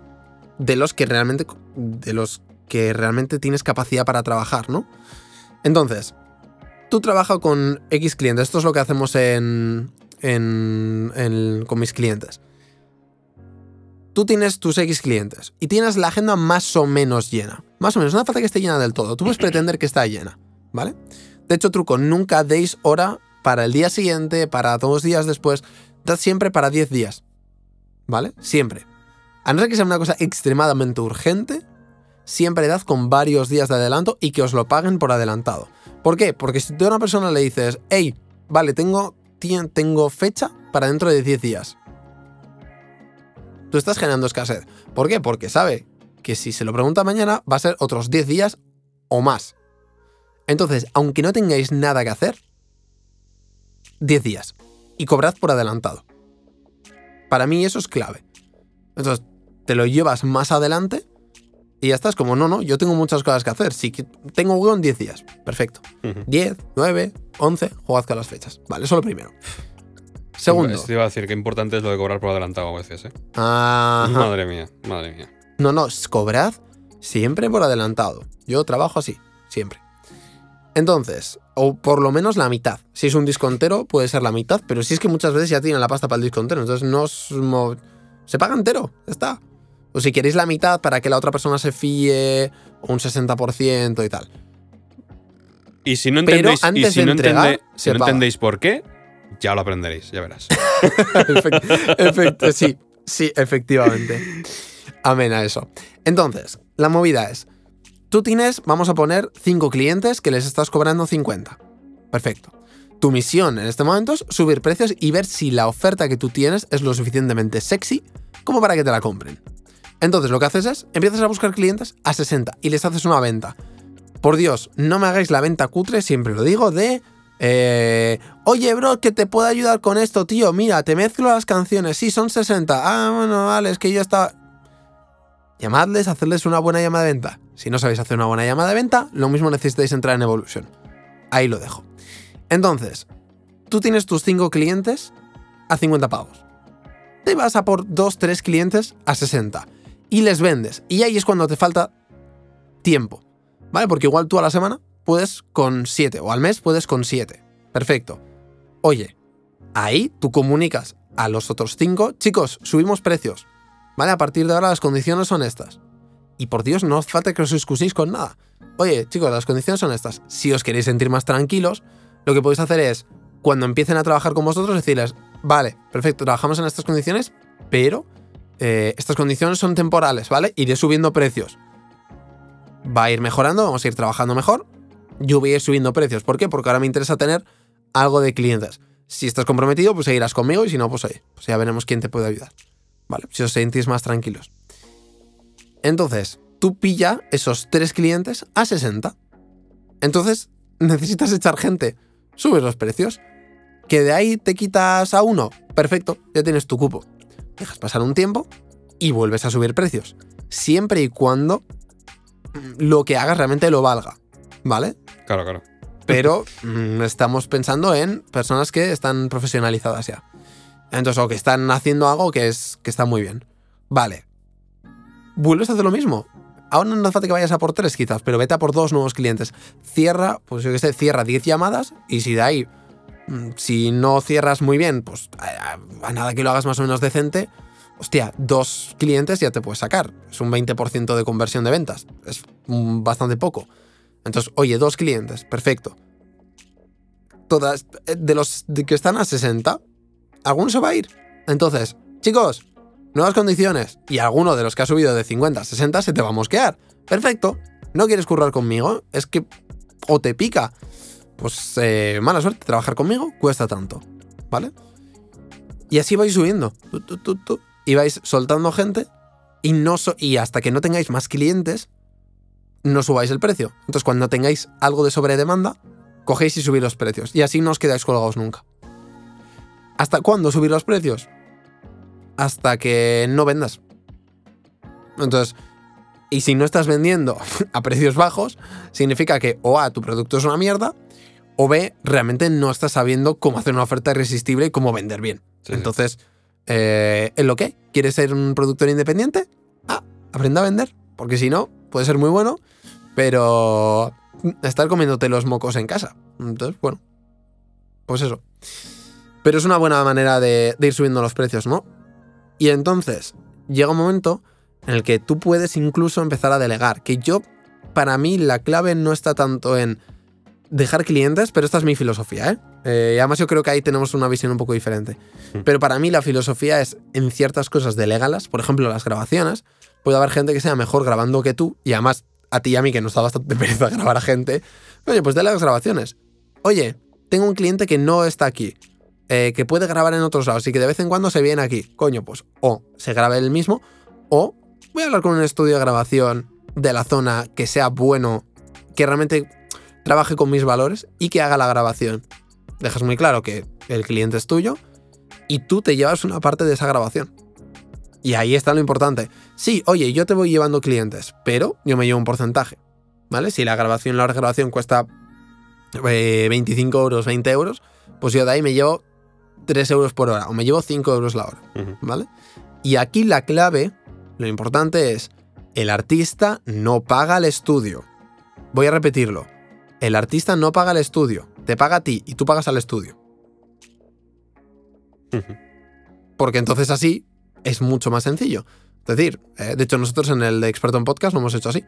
de los que realmente, de los que realmente tienes capacidad para trabajar, ¿no? Entonces, tú trabajas con X clientes. Esto es lo que hacemos en, en- con mis clientes. Tú tienes tus X clientes y tienes la agenda más o menos llena. Más o menos, no hace falta que esté llena del todo. Tú puedes pretender que está llena, ¿vale? De hecho, truco, nunca deis hora para el día siguiente, para dos días después. Dad siempre para 10 días, ¿vale? Siempre. A no ser que sea una cosa extremadamente urgente, siempre dad con varios días de adelanto y que os lo paguen por adelantado. ¿Por qué? Porque si tú a una persona le dices, hey, vale, tengo, tengo fecha para dentro de 10 días. Tú estás generando escasez. ¿Por qué? Porque sabe que si se lo pregunta mañana va a ser otros 10 días o más. Entonces, aunque no tengáis nada que hacer, 10 días. Y cobrad por adelantado. Para mí eso es clave. Entonces, te lo llevas más adelante y ya estás como, no, no, yo tengo muchas cosas que hacer. Si tengo huevo en 10 días. Perfecto. Ujú. 10, 9, 11, jugad con las fechas. Vale, eso lo primero. Segundo. Te iba a decir que importante es lo de cobrar por adelantado a veces, ¿eh? Ajá. Madre mía, madre mía. No, no, cobrad siempre por adelantado. Yo trabajo así, siempre. Entonces, o por lo menos la mitad. Si es un disco entero, puede ser la mitad, pero si es que muchas veces ya tienen la pasta para el disco entero, entonces no os se paga entero, ya está. O si queréis la mitad para que la otra persona se fíe, un 60% y tal. Y si no Pero entendéis, y antes si de no, entregar, entende- si no paga. entendéis por qué, ya lo aprenderéis, ya verás. Efect- efect- sí, sí, efectivamente. Amén a eso. Entonces, la movida es, tú tienes, vamos a poner, 5 clientes que les estás cobrando 50. Perfecto. Tu misión en este momento es subir precios y ver si la oferta que tú tienes es lo suficientemente sexy como para que te la compren. Entonces lo que haces es, empiezas a buscar clientes a 60 y les haces una venta. Por Dios, no me hagáis la venta cutre, siempre lo digo, de Eh, Oye, bro, que te puedo ayudar con esto, tío. Mira, te mezclo las canciones. Sí, son 60. Ah, bueno, vale, es que yo estaba. Llamadles, hacerles una buena llamada de venta. Si no sabéis hacer una buena llamada de venta, lo mismo necesitáis entrar en Evolution. Ahí lo dejo. Entonces, tú tienes tus 5 clientes a 50 pavos. Te vas a por 2, 3 clientes a 60. Y les vendes. Y ahí es cuando te falta tiempo. ¿Vale? Porque igual tú a la semana puedes con 7 o al mes puedes con 7. Perfecto. Oye, ahí tú comunicas a los otros 5, chicos, subimos precios. ¿Vale? A partir de ahora las condiciones son estas. Y por Dios, no os falta que os excuséis con nada. Oye, chicos, las condiciones son estas. Si os queréis sentir más tranquilos, lo que podéis hacer es, cuando empiecen a trabajar con vosotros, decirles, vale, perfecto, trabajamos en estas condiciones, pero eh, estas condiciones son temporales, ¿vale? Iré subiendo precios. Va a ir mejorando, vamos a ir trabajando mejor. Yo voy a ir subiendo precios. ¿Por qué? Porque ahora me interesa tener algo de clientes. Si estás comprometido, pues seguirás conmigo y si no, pues ahí, pues ya veremos quién te puede ayudar. ¿Vale? Si os sentís más tranquilos. Entonces, tú pilla esos tres clientes a 60. Entonces, necesitas echar gente. Subes los precios. Que de ahí te quitas a uno. Perfecto, ya tienes tu cupo. Dejas pasar un tiempo y vuelves a subir precios. Siempre y cuando lo que hagas realmente lo valga. ¿Vale? Claro, claro. Pero mm, estamos pensando en personas que están profesionalizadas ya. Entonces, o que están haciendo algo que, es, que está muy bien. Vale. Vuelves a hacer lo mismo. Ahora no hace falta que vayas a por tres quizás, pero vete a por dos nuevos clientes. Cierra, pues yo que sé, cierra 10 llamadas y si de ahí, si no cierras muy bien, pues a, nada que lo hagas más o menos decente, hostia, dos clientes ya te puedes sacar. Es un 20% de conversión de ventas. Es mm, bastante poco. Entonces, oye, dos clientes, perfecto. Todas, eh, de los que están a 60, alguno se va a ir. Entonces, chicos, nuevas condiciones. Y alguno de los que ha subido de 50 a 60 se te va a mosquear. Perfecto. ¿No quieres currar conmigo? Es que o te pica. Pues eh, mala suerte, trabajar conmigo cuesta tanto. ¿Vale? Y así vais subiendo. Y vais soltando gente. Y, no y hasta que no tengáis más clientes, no subáis el precio. Entonces, cuando tengáis algo de sobredemanda, cogéis y subís los precios. Y así no os quedáis colgados nunca. ¿Hasta cuándo subir los precios? Hasta que no vendas. Entonces, y si no estás vendiendo a precios bajos, significa que o A, tu producto es una mierda, o B, realmente no estás sabiendo cómo hacer una oferta irresistible y cómo vender bien. Sí. Entonces, eh, ¿es lo que? ¿Quieres ser un productor independiente? Ah, aprenda a vender. Porque si no, puede ser muy bueno, pero estar comiéndote los mocos en casa. Entonces, bueno, pues eso. Pero es una buena manera de, de ir subiendo los precios, ¿no? Y entonces llega un momento en el que tú puedes incluso empezar a delegar. Que yo, para mí, la clave no está tanto en dejar clientes, pero esta es mi filosofía, ¿eh? Eh, además yo creo que ahí tenemos una visión un poco diferente. Pero para mí la filosofía es en ciertas cosas delégalas, por ejemplo las grabaciones. Puede haber gente que sea mejor grabando que tú y además a ti y a mí que nos da bastante pereza grabar a gente. Oye, pues delegas grabaciones. Oye, tengo un cliente que no está aquí, eh, que puede grabar en otros lados y que de vez en cuando se viene aquí. Coño, pues o se grabe él mismo o voy a hablar con un estudio de grabación de la zona que sea bueno, que realmente trabaje con mis valores y que haga la grabación. Dejas muy claro que el cliente es tuyo y tú te llevas una parte de esa grabación. Y ahí está lo importante. Sí, oye, yo te voy llevando clientes, pero yo me llevo un porcentaje. ¿Vale? Si la grabación, la hora de grabación cuesta eh, 25 euros, 20 euros, pues yo de ahí me llevo 3 euros por hora o me llevo 5 euros la hora. ¿Vale? Y aquí la clave, lo importante es, el artista no paga el estudio. Voy a repetirlo. El artista no paga el estudio, te paga a ti y tú pagas al estudio. Porque entonces así es mucho más sencillo. Es decir, eh, de hecho nosotros en el de Experto en Podcast lo hemos hecho así.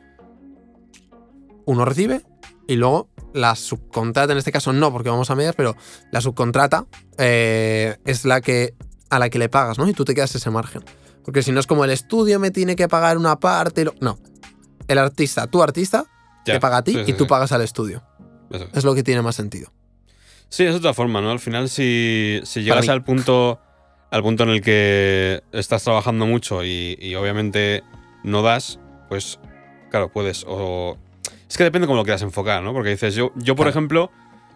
Uno recibe y luego la subcontrata, en este caso no, porque vamos a medias, pero la subcontrata eh, es la que a la que le pagas, ¿no? Y tú te quedas ese margen. Porque si no es como el estudio me tiene que pagar una parte. y lo- No. El artista, tu artista, Ya, te paga a ti sí, sí, y tú sí. pagas al estudio. Eso es. Lo que tiene más sentido. Sí, es otra forma, ¿no? Al final, si, si llegas al punto al punto en el que estás trabajando mucho y, y obviamente no das, pues claro, puedes. O. Es que depende cómo lo quieras enfocar, ¿no? Porque dices, yo, yo por Claro. ejemplo,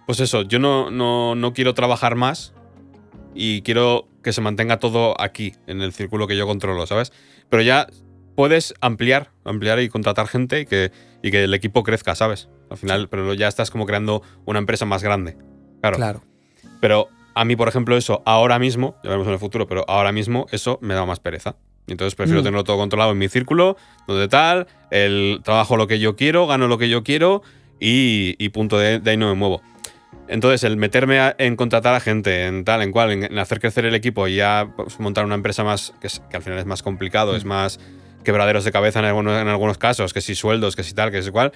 pues eso, yo no, no, no quiero trabajar más y quiero que se mantenga todo aquí, en el círculo que yo controlo, ¿sabes? Pero ya puedes ampliar, ampliar y contratar gente y que, y que el equipo crezca, ¿sabes? Al final, pero ya estás como creando una empresa más grande. Claro. Claro. Pero a mí, por ejemplo, eso ahora mismo, ya veremos en el futuro, pero ahora mismo eso me da más pereza. Entonces prefiero Mm. tenerlo todo controlado en mi círculo, donde tal, el trabajo lo que yo quiero, gano lo que yo quiero y, y punto, de, de ahí no me muevo. Entonces, el meterme a- en contratar a gente, en tal, en cual, en, en hacer crecer el equipo y ya pues, montar una empresa más, que, es- que al final es más complicado, Mm. es más quebraderos de cabeza en algunos, en algunos casos, que si sueldos, que si tal, que si cual,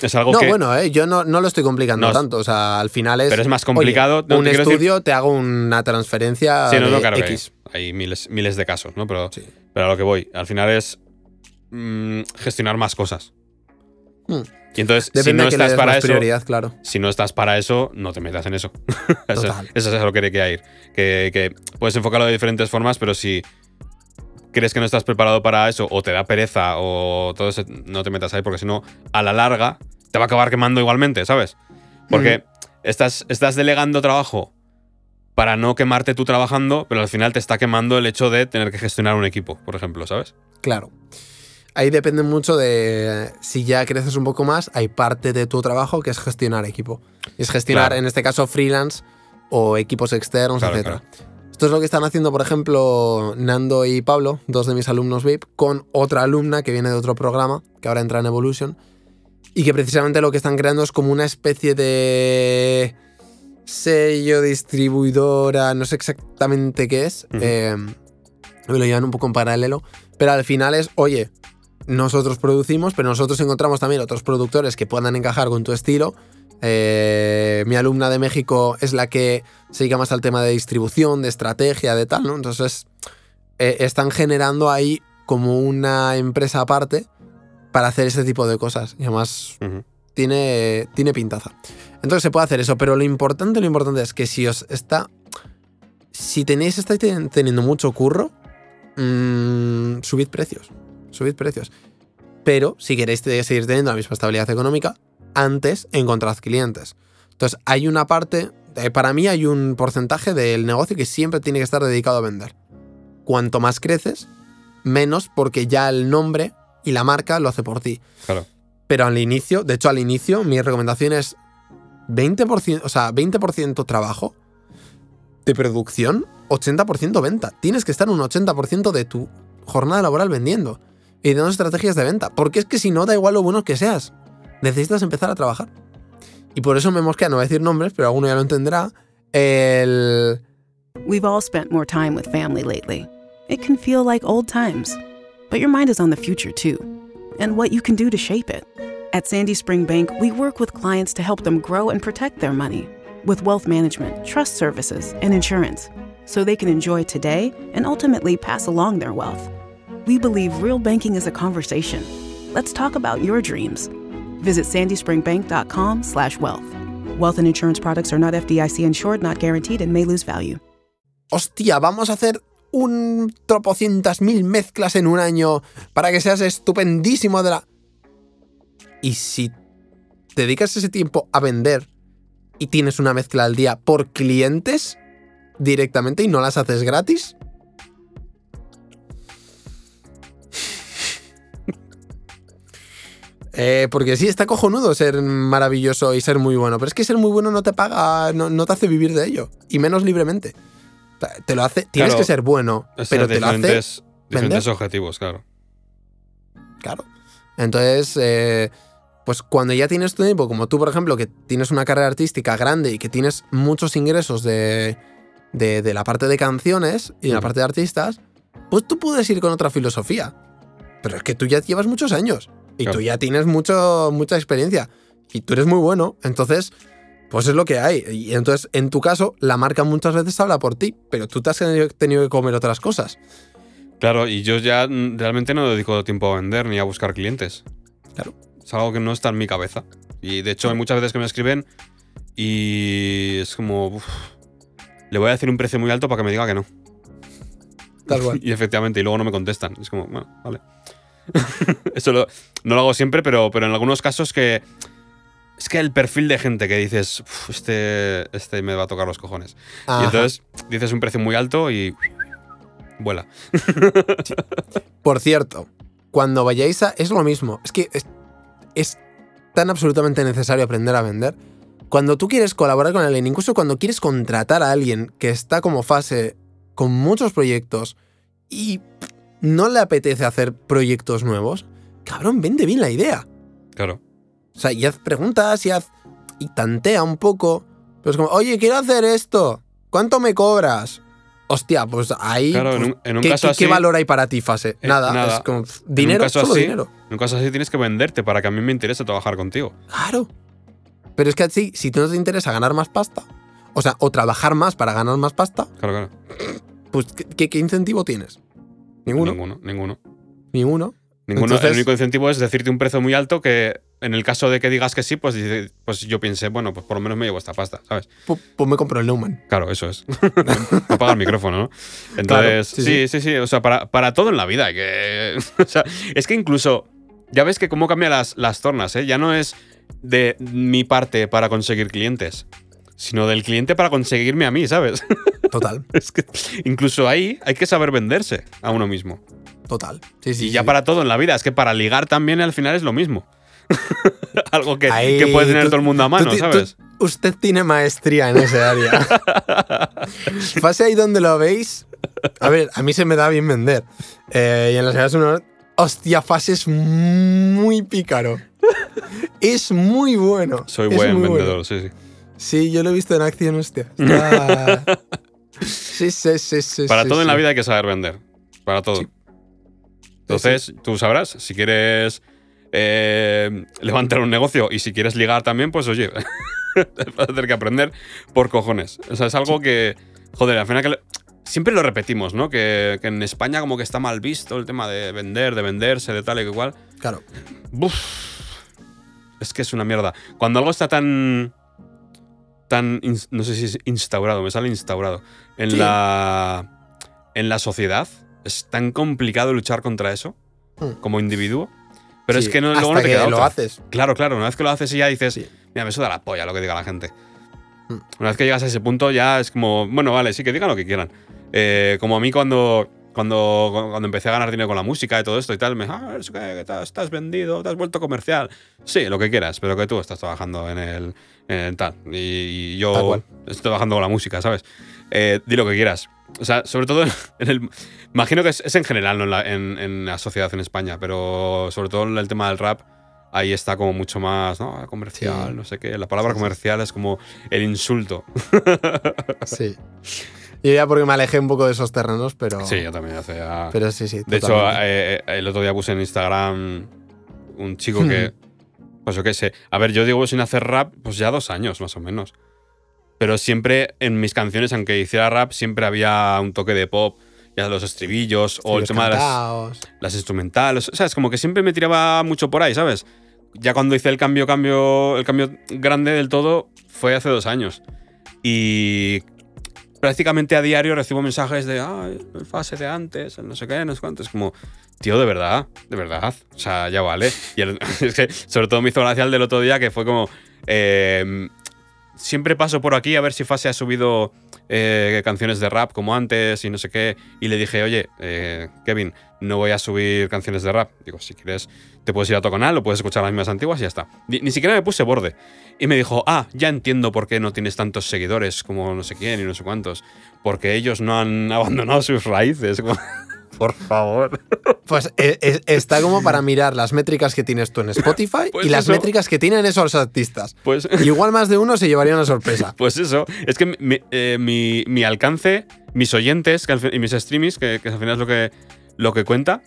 es algo No, que... bueno, eh, yo no, no lo estoy complicando No, tanto. O sea, al final es. pero es más complicado, un te quiero decir- estudio, te hago una transferencia Sí, de claro X. hay, hay miles, miles de casos, ¿no? Pero, Sí. pero a lo que voy, al final es mm, gestionar más cosas. Hmm. Y entonces, si no le estás des para eso, prioridad, claro. si no estás para eso, no te metas en eso. eso, Total. eso es a lo que hay que ir. Que, que puedes enfocarlo de diferentes formas, pero si crees que no estás preparado para eso, o te da pereza, o todo eso, no te metas ahí, porque si no, a la larga, te va a acabar quemando igualmente, ¿sabes? Porque estás, estás delegando trabajo para no quemarte tú trabajando, pero al final te está quemando el hecho de tener que gestionar un equipo, por ejemplo, ¿sabes? Claro. Ahí depende mucho de si ya creces un poco más, hay parte de tu trabajo que es gestionar equipo. Es gestionar, Claro. en este caso, freelance o equipos externos, Claro, etc. Esto es lo que están haciendo, por ejemplo, Nando y Pablo, dos de mis alumnos VIP, con otra alumna que viene de otro programa, que ahora entra en Evolution, y que precisamente lo que están creando es como una especie de sello, distribuidora, no sé exactamente qué es. Eh, me lo llevan un poco en paralelo, pero al final es, oye, nosotros producimos, pero nosotros encontramos también otros productores que puedan encajar con tu estilo. Eh, mi alumna de México es la que se dedica más al tema de distribución, de estrategia, de tal, ¿no? Entonces, eh, están generando ahí como una empresa aparte para hacer ese tipo de cosas. Y además tiene, tiene pintaza. Entonces se puede hacer eso, pero lo importante, lo importante es que si os está. Si tenéis, estáis ten- teniendo mucho curro, mm, subid precios. Subid precios. Pero si queréis seguir teniendo la misma estabilidad económica, antes encontrad clientes. Entonces, hay una parte. eh, para mí, hay un porcentaje del negocio que siempre tiene que estar dedicado a vender. Cuanto más creces, menos porque ya el nombre y la marca lo hace por ti. Claro. Pero al inicio, de hecho al inicio, mi recomendación es 20%, o sea, 20% trabajo de producción, 80% venta. Tienes que estar un 80% de tu jornada laboral vendiendo y dando estrategias de venta. Porque es que si no, da igual lo bueno que seas. Necesitas empezar a trabajar. Y por eso me mosquea, no voy a decir nombres, pero alguno ya lo entenderá. El. We've all spent more time with family lately. It can feel like old times, but your mind is on the future too, and what you can do to shape it. At Sandy Spring Bank, we work with clients to help them grow and protect their money with wealth management, trust services, and insurance, so they can enjoy today and ultimately pass along their wealth. We believe real banking is a conversation. Let's talk about your dreams. Visit sandyspringbank.com/wealth. Wealth and insurance products are not FDIC insured, not guaranteed, and may lose value. hostia, vamos a hacer un tropocientas mil mezclas en un año para que seas estupendísimo de la... Y si te dedicas ese tiempo a vender y tienes una mezcla al día por clientes directamente y no las haces gratis, Eh, porque sí, está cojonudo ser maravilloso y ser muy bueno, pero es que ser muy bueno no te paga, no, no te hace vivir de ello, y menos libremente. Te lo hace, tienes Claro, que ser bueno, pero te lo hace, diferentes, vender. objetivos, claro. claro. Entonces, eh, pues cuando ya tienes tu tiempo, como tú, por ejemplo, que tienes una carrera artística grande y que tienes muchos ingresos de, de, de la parte de canciones y de la parte de artistas, pues tú puedes ir con otra filosofía. Pero es que tú ya llevas muchos años y Claro. tú ya tienes mucho, mucha experiencia y tú eres muy bueno. Entonces, pues es lo que hay. Y entonces, en tu caso, la marca muchas veces habla por ti, pero tú te has tenido- que comer otras cosas. Claro, y yo ya mm, realmente no dedico tiempo a vender ni a buscar clientes. Claro. Es algo que no está en mi cabeza. Y de hecho hay muchas veces que me escriben y es como... uf, le voy a decir un precio muy alto para que me diga que no. Tal cual. Y efectivamente, y luego no me contestan. Es como, bueno, vale. Eso lo- no lo hago siempre, pero, pero en algunos casos que Es que el perfil de gente que dices, "Uf, este, este me va a tocar los cojones. Ajá. Y entonces dices un precio muy alto y vuela. Por cierto, cuando vayáis a. Es lo mismo. Es que es, es tan absolutamente necesario aprender a vender. Cuando tú quieres colaborar con alguien, incluso cuando quieres contratar a alguien que está como fase con muchos proyectos y no le apetece hacer proyectos nuevos, cabrón, vende bien la idea. Claro. O sea, y haz preguntas y haz. y tantea un poco. Pero es como, oye, quiero hacer esto. ¿Cuánto me cobras? Hostia, pues ahí. Claro, en pues, un- en un ¿qué, caso qué- qué así- valor hay para ti, fase? Eh, nada, nada. es como. Dinero, solo así- dinero. En un caso así tienes que venderte para que a mí me interese trabajar contigo. Claro. Pero es que así, si tú no te interesa ganar más pasta, o sea, o trabajar más para ganar más pasta, Claro, claro. pues ¿qué, qué- qué incentivo tienes? Ninguno. Ninguno, ninguno. Ninguno. Ninguno. Entonces- el único incentivo es decirte un precio muy alto que en el caso de que digas que sí, pues, pues yo pensé, bueno, pues por lo menos me llevo esta pasta, ¿sabes? Pu- Pues me compro el Neumann. Claro, eso es. Apaga el micrófono, ¿no? Entonces, sí, sí, sí, sí, O sea, para, para todo en la vida. Que, o sea, es que incluso, ya ves que cómo cambian las, las tornas, ¿eh? Ya no es de mi parte para conseguir clientes, sino del cliente para conseguirme a mí, ¿sabes? Total, es que incluso ahí hay que saber venderse a uno mismo. total. Sí, sí. y ya sí. para todo en la vida, es que para ligar también al final es lo mismo. Algo que, que puede tener tú- todo el mundo a mano, tú- ¿sabes? usted tiene maestría en ese área. Pase ahí donde lo veis. A ver, a mí se me da bien vender. Eh, y en las ideas uno. Hostia, Fase es muy pícaro. Es muy bueno. Soy buen bueno. vendedor, sí, sí. Sí, yo lo he visto en acción, hostia. Está- Sí, sí, sí, sí. Para sí, todo en la vida hay que saber vender. Para todo. Sí. Entonces, tú sabrás, si quieres eh, levantar un negocio y si quieres ligar también, pues oye, vas a tener que aprender por cojones. O sea, es algo que, joder, al final que le- siempre lo repetimos, ¿no? Que, que en España como que está mal visto el tema de vender, de venderse, de tal y que igual. Claro. Es que es una mierda. Cuando algo está tan. Tan. no sé si es instaurado, me sale instaurado. En Sí. la. En la sociedad. Es tan complicado luchar contra eso. Hmm. Como individuo. Pero Sí, es que no, luego no te que queda lo otra. haces. Claro, claro. Una vez que lo haces y ya dices. Sí. Mira, me suda la polla lo que diga la gente. Hmm. Una vez que llegas a ese punto ya es como. Bueno, vale, sí, que digan lo que quieran. Eh, como a mí cuando. Cuando, cuando empecé a ganar dinero con la música y todo esto y tal, me ah, es que estás vendido, te has vuelto comercial. Sí, lo que quieras, pero que tú estás trabajando en el, tal. Y, yo cual. estoy trabajando con la música, ¿sabes? Eh, di lo que quieras. O sea, sobre todo en el. Imagino que es, es en general, no en la, en- en la sociedad en España, pero sobre todo en el tema del rap, ahí está como mucho más, ¿no? Comercial, Sí. no sé qué. La palabra comercial es como el insulto. Sí. Yo ya porque me alejé un poco de esos terrenos, pero. Sí, yo también hace ya- Pero sí, sí. De hecho, totalmente. eh, eh, el otro día puse en Instagram un chico que. Pues yo qué sé. A ver, yo digo sin hacer rap, pues ya dos años más o menos. Pero siempre en mis canciones, aunque hiciera rap, siempre había un toque de pop, ya los estribillos o el tema de las instrumentales. O sea, es como que siempre me tiraba mucho por ahí, ¿sabes? Ya cuando hice el cambio, cambio, el cambio grande del todo, fue hace dos años. Y prácticamente a diario recibo mensajes de, ah, el fase de antes, el no sé qué, no sé cuánto. Es como, tío, de verdad, de verdad. O sea, ya vale. Y el- es que sobre todo me hizo gracia el del otro día que fue como, eh, siempre paso por aquí a ver si Fase ha subido eh, canciones de rap como antes y no sé qué. Y le dije, oye, eh, Kevin, no voy a subir canciones de rap. Digo, si quieres, te puedes ir a tu canal o puedes escuchar las mismas antiguas y ya está. Ni, ni siquiera me puse borde. Y me dijo, ah, ya entiendo por qué no tienes tantos seguidores como no sé quién y no sé cuántos. Porque ellos no han abandonado sus raíces. Por favor. Pues eh, eh, está como para mirar las métricas que tienes tú en Spotify Pues y las eso. métricas que tienen esos artistas. Pues, Igual más de uno se llevaría una sorpresa. pues eso. Es que mi, eh, mi- mi alcance, mis oyentes que al fin- y mis streamings, que, que al final es lo que, lo que cuenta,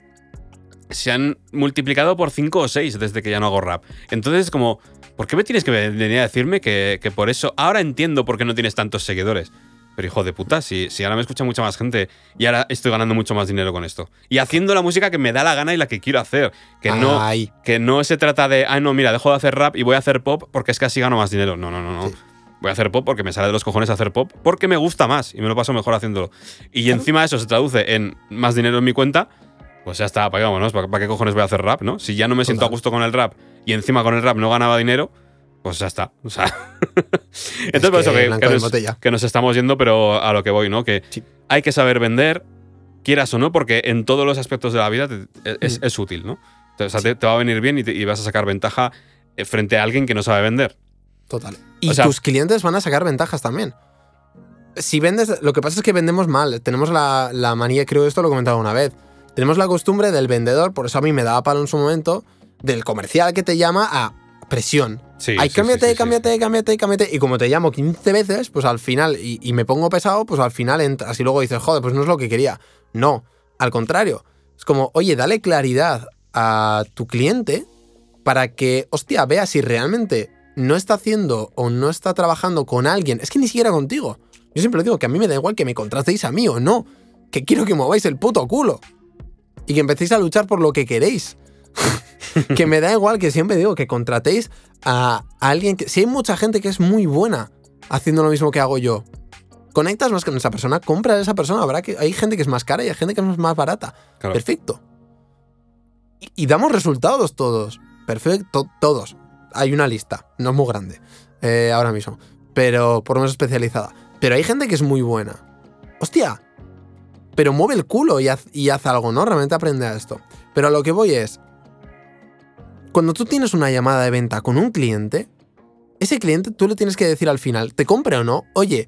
se han multiplicado por 5 o 6 desde que ya no hago rap. Entonces, como, ¿por qué me tienes que venir a decirme que, que por eso ahora entiendo por qué no tienes tantos seguidores? Pero hijo de puta, si, si ahora me escucha mucha más gente y ahora estoy ganando mucho más dinero con esto. Y haciendo la música que me da la gana y la que quiero hacer. Que no, Ay, que no se trata de, ah, no, mira, dejo de hacer rap y voy a hacer pop porque es que así gano más dinero. No, no, no, no. Sí. Voy a hacer pop porque me sale de los cojones hacer pop porque me gusta más y me lo paso mejor haciéndolo. Y encima eso se traduce en más dinero en mi cuenta, pues ya está, pues vámonos, ¿para, qué cojones voy a hacer rap, no? Si ya no me siento a gusto con el rap y encima con el rap no ganaba dinero, pues ya está. O sea. Entonces, por eso que que, nos, botella. que nos estamos yendo, pero a lo que voy, ¿no? Que Sí. hay que saber vender, quieras o no, porque en todos los aspectos de la vida te- es, Mm. es útil, ¿no? O sea, te, te va a venir bien y, te- y vas a sacar ventaja eh, frente a alguien que no sabe vender. Total. Y O sea- tus clientes van a sacar ventajas también. Si vendes, lo que pasa es que vendemos mal. Tenemos la, la manía, creo esto lo he comentado una vez. Tenemos la costumbre del vendedor, por eso a mí me daba palo en su momento, del comercial que te llama a presión. Sí. Ay, sí, cámbiate, sí, cámbiate, cámbiate, cámbiate. Y como te llamo 15 veces, pues al final, y, y me pongo pesado, pues al final entras y luego dices, joder, pues no es lo que quería. No, al contrario. Es como, oye, dale claridad a tu cliente para que, hostia, vea si realmente no está haciendo o no está trabajando con alguien. Es que ni siquiera contigo. Yo siempre digo que a mí me da igual que me contratéis a mí o no. Que quiero que mováis el puto culo. Y que empecéis a luchar por lo que queréis. que me da igual que siempre digo que contratéis a alguien que. Si hay mucha gente que es muy buena haciendo lo mismo que hago yo, conectas más con esa persona, compra a esa persona. Habrá que, hay gente que es más cara y hay gente que es más barata. Claro. Perfecto. Y, y damos resultados todos. Perfecto, todos. Hay una lista, no es muy grande eh, ahora mismo, pero por lo menos especializada. Pero hay gente que es muy buena. Hostia, pero mueve el culo y haz, y haz algo, ¿no? Realmente aprende a esto. Pero a lo que voy es, cuando tú tienes una llamada de venta con un cliente, ese cliente tú le tienes que decir al final, te compre o no, oye,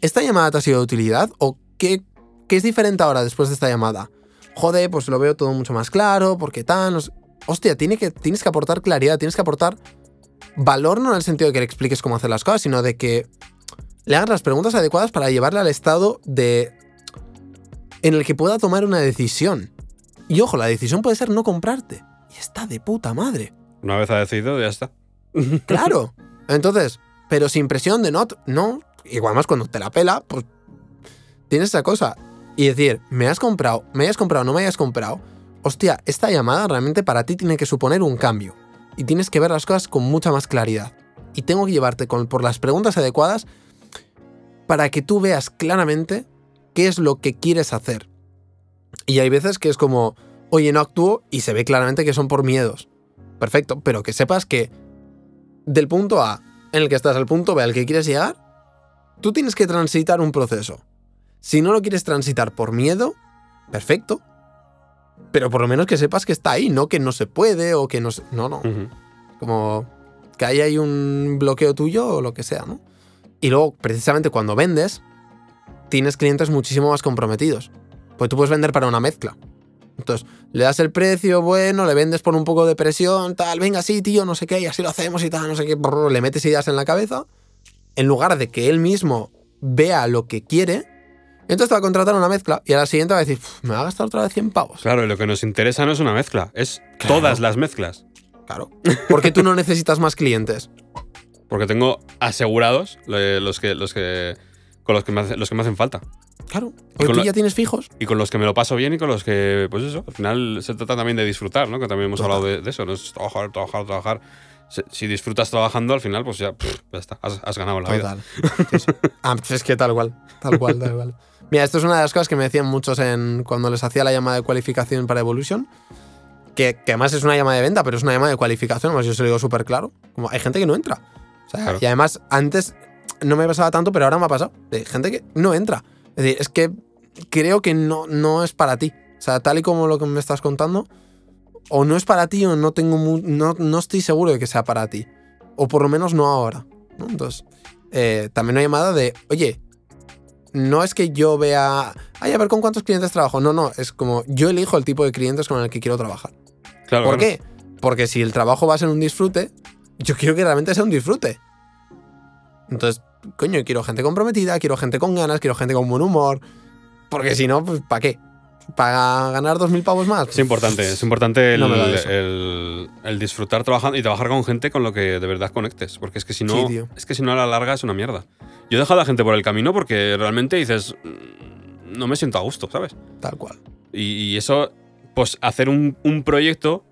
¿esta llamada te ha sido de utilidad? ¿O qué, qué es diferente ahora después de esta llamada? Joder, pues lo veo todo mucho más claro, porque sé. Hostia, que, tienes que aportar claridad, tienes que aportar valor no en el sentido de que le expliques cómo hacer las cosas, sino de que le hagas las preguntas adecuadas para llevarle al estado de en el que pueda tomar una decisión. Y ojo, la decisión puede ser no comprarte. Y está de puta madre. Una vez ha decidido, ya está. Claro. Entonces, pero sin presión de no, no. Igual más cuando te la pela, pues tienes esa cosa. Y decir, me has comprado, me hayas comprado, no me hayas comprado. Hostia, esta llamada realmente para ti tiene que suponer un cambio. Y tienes que ver las cosas con mucha más claridad. Y tengo que llevarte con, por las preguntas adecuadas para que tú veas claramente qué es lo que quieres hacer. Y hay veces que es como, oye, no actúo y se ve claramente que son por miedos. Perfecto, pero que sepas que del punto A en el que estás al punto B al que quieres llegar, tú tienes que transitar un proceso. Si no lo quieres transitar por miedo, perfecto. Pero por lo menos que sepas que está ahí, no que no se puede o que no se... No, no. Como que ahí hay un bloqueo tuyo o lo que sea, ¿no? Y luego, precisamente cuando vendes, tienes clientes muchísimo más comprometidos. Pues tú puedes vender para una mezcla. Entonces, le das el precio, bueno, le vendes por un poco de presión, tal, venga, sí, tío, no sé qué, y así lo hacemos y tal, no sé qué, brr, le metes ideas en la cabeza, en lugar de que él mismo vea lo que quiere, entonces te va a contratar una mezcla y a la siguiente va a decir, "Uf, me va a gastar otra vez 100 pavos. Claro, y lo que nos interesa no es una mezcla, es Claro. todas las mezclas. Claro. Porque tú no necesitas más clientes. Porque tengo asegurados eh, los que, los que, con los que, me hace- los que me hacen falta. Claro. Porque tú lo- ya tienes fijos. Y con los que me lo paso bien y con los que, pues eso, al final se trata también de disfrutar, ¿no? Que también hemos Total. hablado de, de eso, no es trabajar, trabajar, trabajar. Si, si disfrutas trabajando, al final, pues ya, pff, ya está, has, has ganado la vida. Total. Sí, sí. Ah, es que tal cual. Tal cual, tal cual. Mira, esto es una de las cosas que me decían muchos en cuando les hacía la llamada de cualificación para Evolution. Que, que además es una llamada de venta, pero es una llamada de cualificación. Además, yo se lo digo súper claro. Como hay gente que no entra. O sea, Claro. Y además, antes no me pasaba tanto, pero ahora me ha pasado. De gente que no entra. Es decir, es que creo que no, no es para ti. O sea, tal y como lo que me estás contando, o no es para ti o no, tengo mu- no, no estoy seguro de que sea para ti. O por lo menos no ahora. ¿no? Entonces, eh, también una llamada de, oye, no es que yo vea, ay, a ver con cuántos clientes trabajo. No, no, es como yo elijo el tipo de clientes con el que quiero trabajar. Claro, ¿Por qué? Porque si el trabajo va a ser un disfrute, yo quiero que realmente sea un disfrute. Entonces, coño, quiero gente comprometida, quiero gente con ganas, quiero gente con buen humor. Porque si no, pues ¿para qué? ¿Para ganar dos mil pavos más? Es importante, es importante el, No el- el disfrutar trabajando y trabajar con gente con lo que de verdad conectes. Porque es que si no, Sí, es que si no a la larga es una mierda. Yo he dejado a la gente por el camino porque realmente dices, "Mm, no me siento a gusto, ¿sabes? Tal cual. Y, y eso, pues hacer un, un proyecto,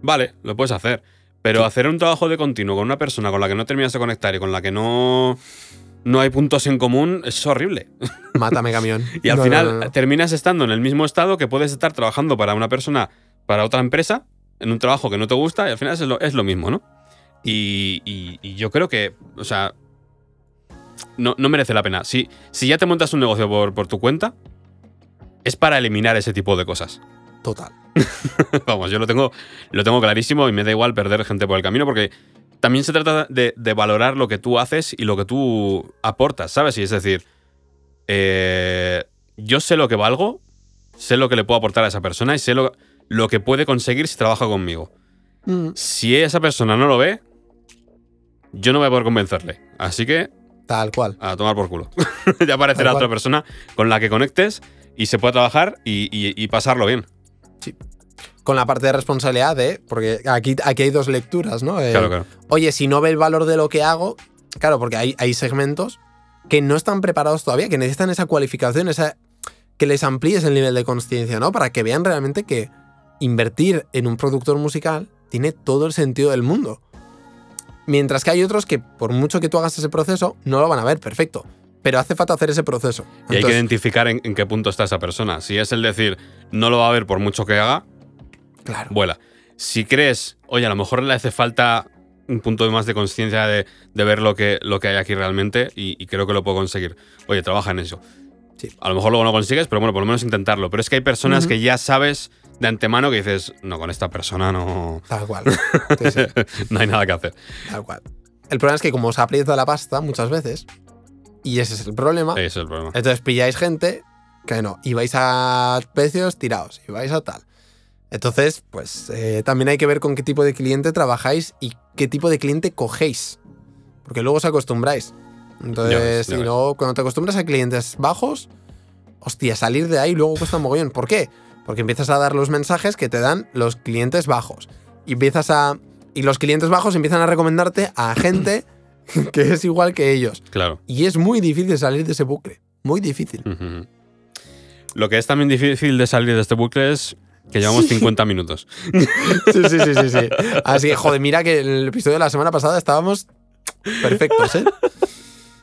vale, lo puedes hacer. Pero hacer un trabajo de continuo con una persona con la que no terminas de conectar y con la que no, no hay puntos en común es horrible. Mátame camión. Y al No, final no. terminas estando en el mismo estado que puedes estar trabajando para una persona, para otra empresa, en un trabajo que no te gusta y al final es lo, es lo mismo, ¿no? Y, y- y yo creo que, o sea, no, no merece la pena. Si, si ya te montas un negocio por, por tu cuenta, es para eliminar ese tipo de cosas. Total. Vamos, yo lo tengo, lo tengo clarísimo y me da igual perder gente por el camino porque también se trata de, de valorar lo que tú haces y lo que tú aportas, ¿sabes? Y es decir, eh, yo sé lo que valgo, sé lo que le puedo aportar a esa persona y sé lo, lo que puede conseguir si trabaja conmigo. Mm, Si esa persona no lo ve, yo no voy a poder convencerle. Así que Tal cual. a tomar por culo. ya aparecerá otra persona con la que conectes y se pueda trabajar y, y- y pasarlo bien. Con la parte de responsabilidad de. Porque aquí, aquí hay dos lecturas, ¿no? Eh, Claro, claro. Oye, si no ve el valor de lo que hago. Claro, porque hay, hay segmentos que no están preparados todavía, que necesitan esa cualificación, esa. Que les amplíes el nivel de conciencia, ¿no? Para que vean realmente que invertir en un productor musical tiene todo el sentido del mundo. Mientras que hay otros que, por mucho que tú hagas ese proceso, no lo van a ver perfecto. Pero hace falta hacer ese proceso. Y hay que identificar en, en qué punto está esa persona. Si es el decir, no lo va a ver por mucho que haga, claro. vuela. Si crees, oye, a lo mejor le hace falta un punto más de conciencia de, de ver lo que, lo que hay aquí realmente y, y creo que lo puedo conseguir. Oye, trabaja en eso. Sí. A lo mejor luego no consigues, pero bueno, por lo menos intentarlo. Pero es que hay personas que ya sabes de antemano que dices, no, con esta persona no, Tal cual. Sí, sí. no hay nada que hacer. Tal cual. El problema es que como os aprieta la pasta muchas veces, y ese es el problema, Ese es el problema. entonces pilláis gente que no, y vais a precios tirados, y vais a tal. Entonces, pues eh, también hay que ver con qué tipo de cliente trabajáis y qué tipo de cliente cogéis. Porque luego os acostumbráis. Entonces, si no, cuando te acostumbras a clientes bajos, hostia, salir de ahí luego cuesta mogollón. ¿Por qué? Porque empiezas a dar los mensajes que te dan los clientes bajos. Y empiezas a. Y los clientes bajos empiezan a recomendarte a gente que es igual que ellos. Claro. Y es muy difícil salir de ese bucle. Muy difícil. Lo que es también difícil de salir de este bucle es que llevamos 50 minutos. Sí, sí, sí, sí, sí. Así que, joder, mira que en el episodio de la semana pasada estábamos perfectos, ¿eh?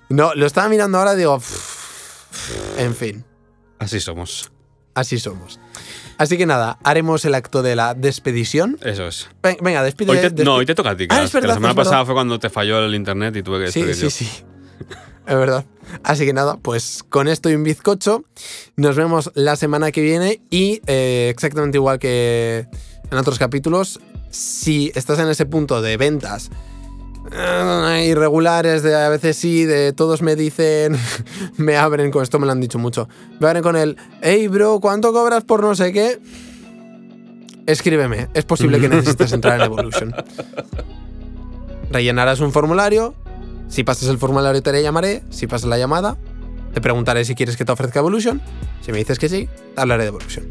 No, lo estaba mirando ahora y digo. "Pff". En fin, Así somos. Así somos. Así que nada, haremos el acto de la despedición. Eso es. Ven- Venga, despide. Hoy te- despi- no, hoy te toca a ti. Ah, la- es que la verdad, semana es verdad. pasada fue cuando te falló el internet y tuve que Sí, sí, yo. sí. Es verdad. Así que nada, pues con esto y un bizcocho, nos vemos la semana que viene y eh, exactamente igual que en otros capítulos, si estás en ese punto de ventas irregulares, de a veces sí, de todos me dicen, me abren con esto, me lo han dicho mucho, me abren con el, hey bro, ¿cuánto cobras por no sé qué? Escríbeme, es posible que necesites entrar en Evolution. Rellenarás un formulario, si pasas el formulario te llamaré, si pasas la llamada, te preguntaré si quieres que te ofrezca Evolution, si me dices que sí, te hablaré de Evolution.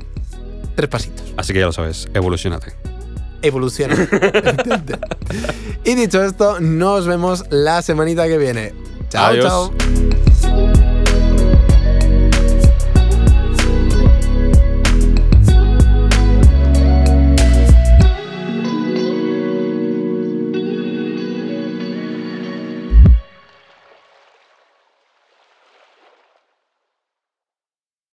Tres pasitos. Así que ya lo sabes, evolucionate. Evoluciona. y dicho esto, nos vemos la semanita que viene. Chao, Adiós. chao.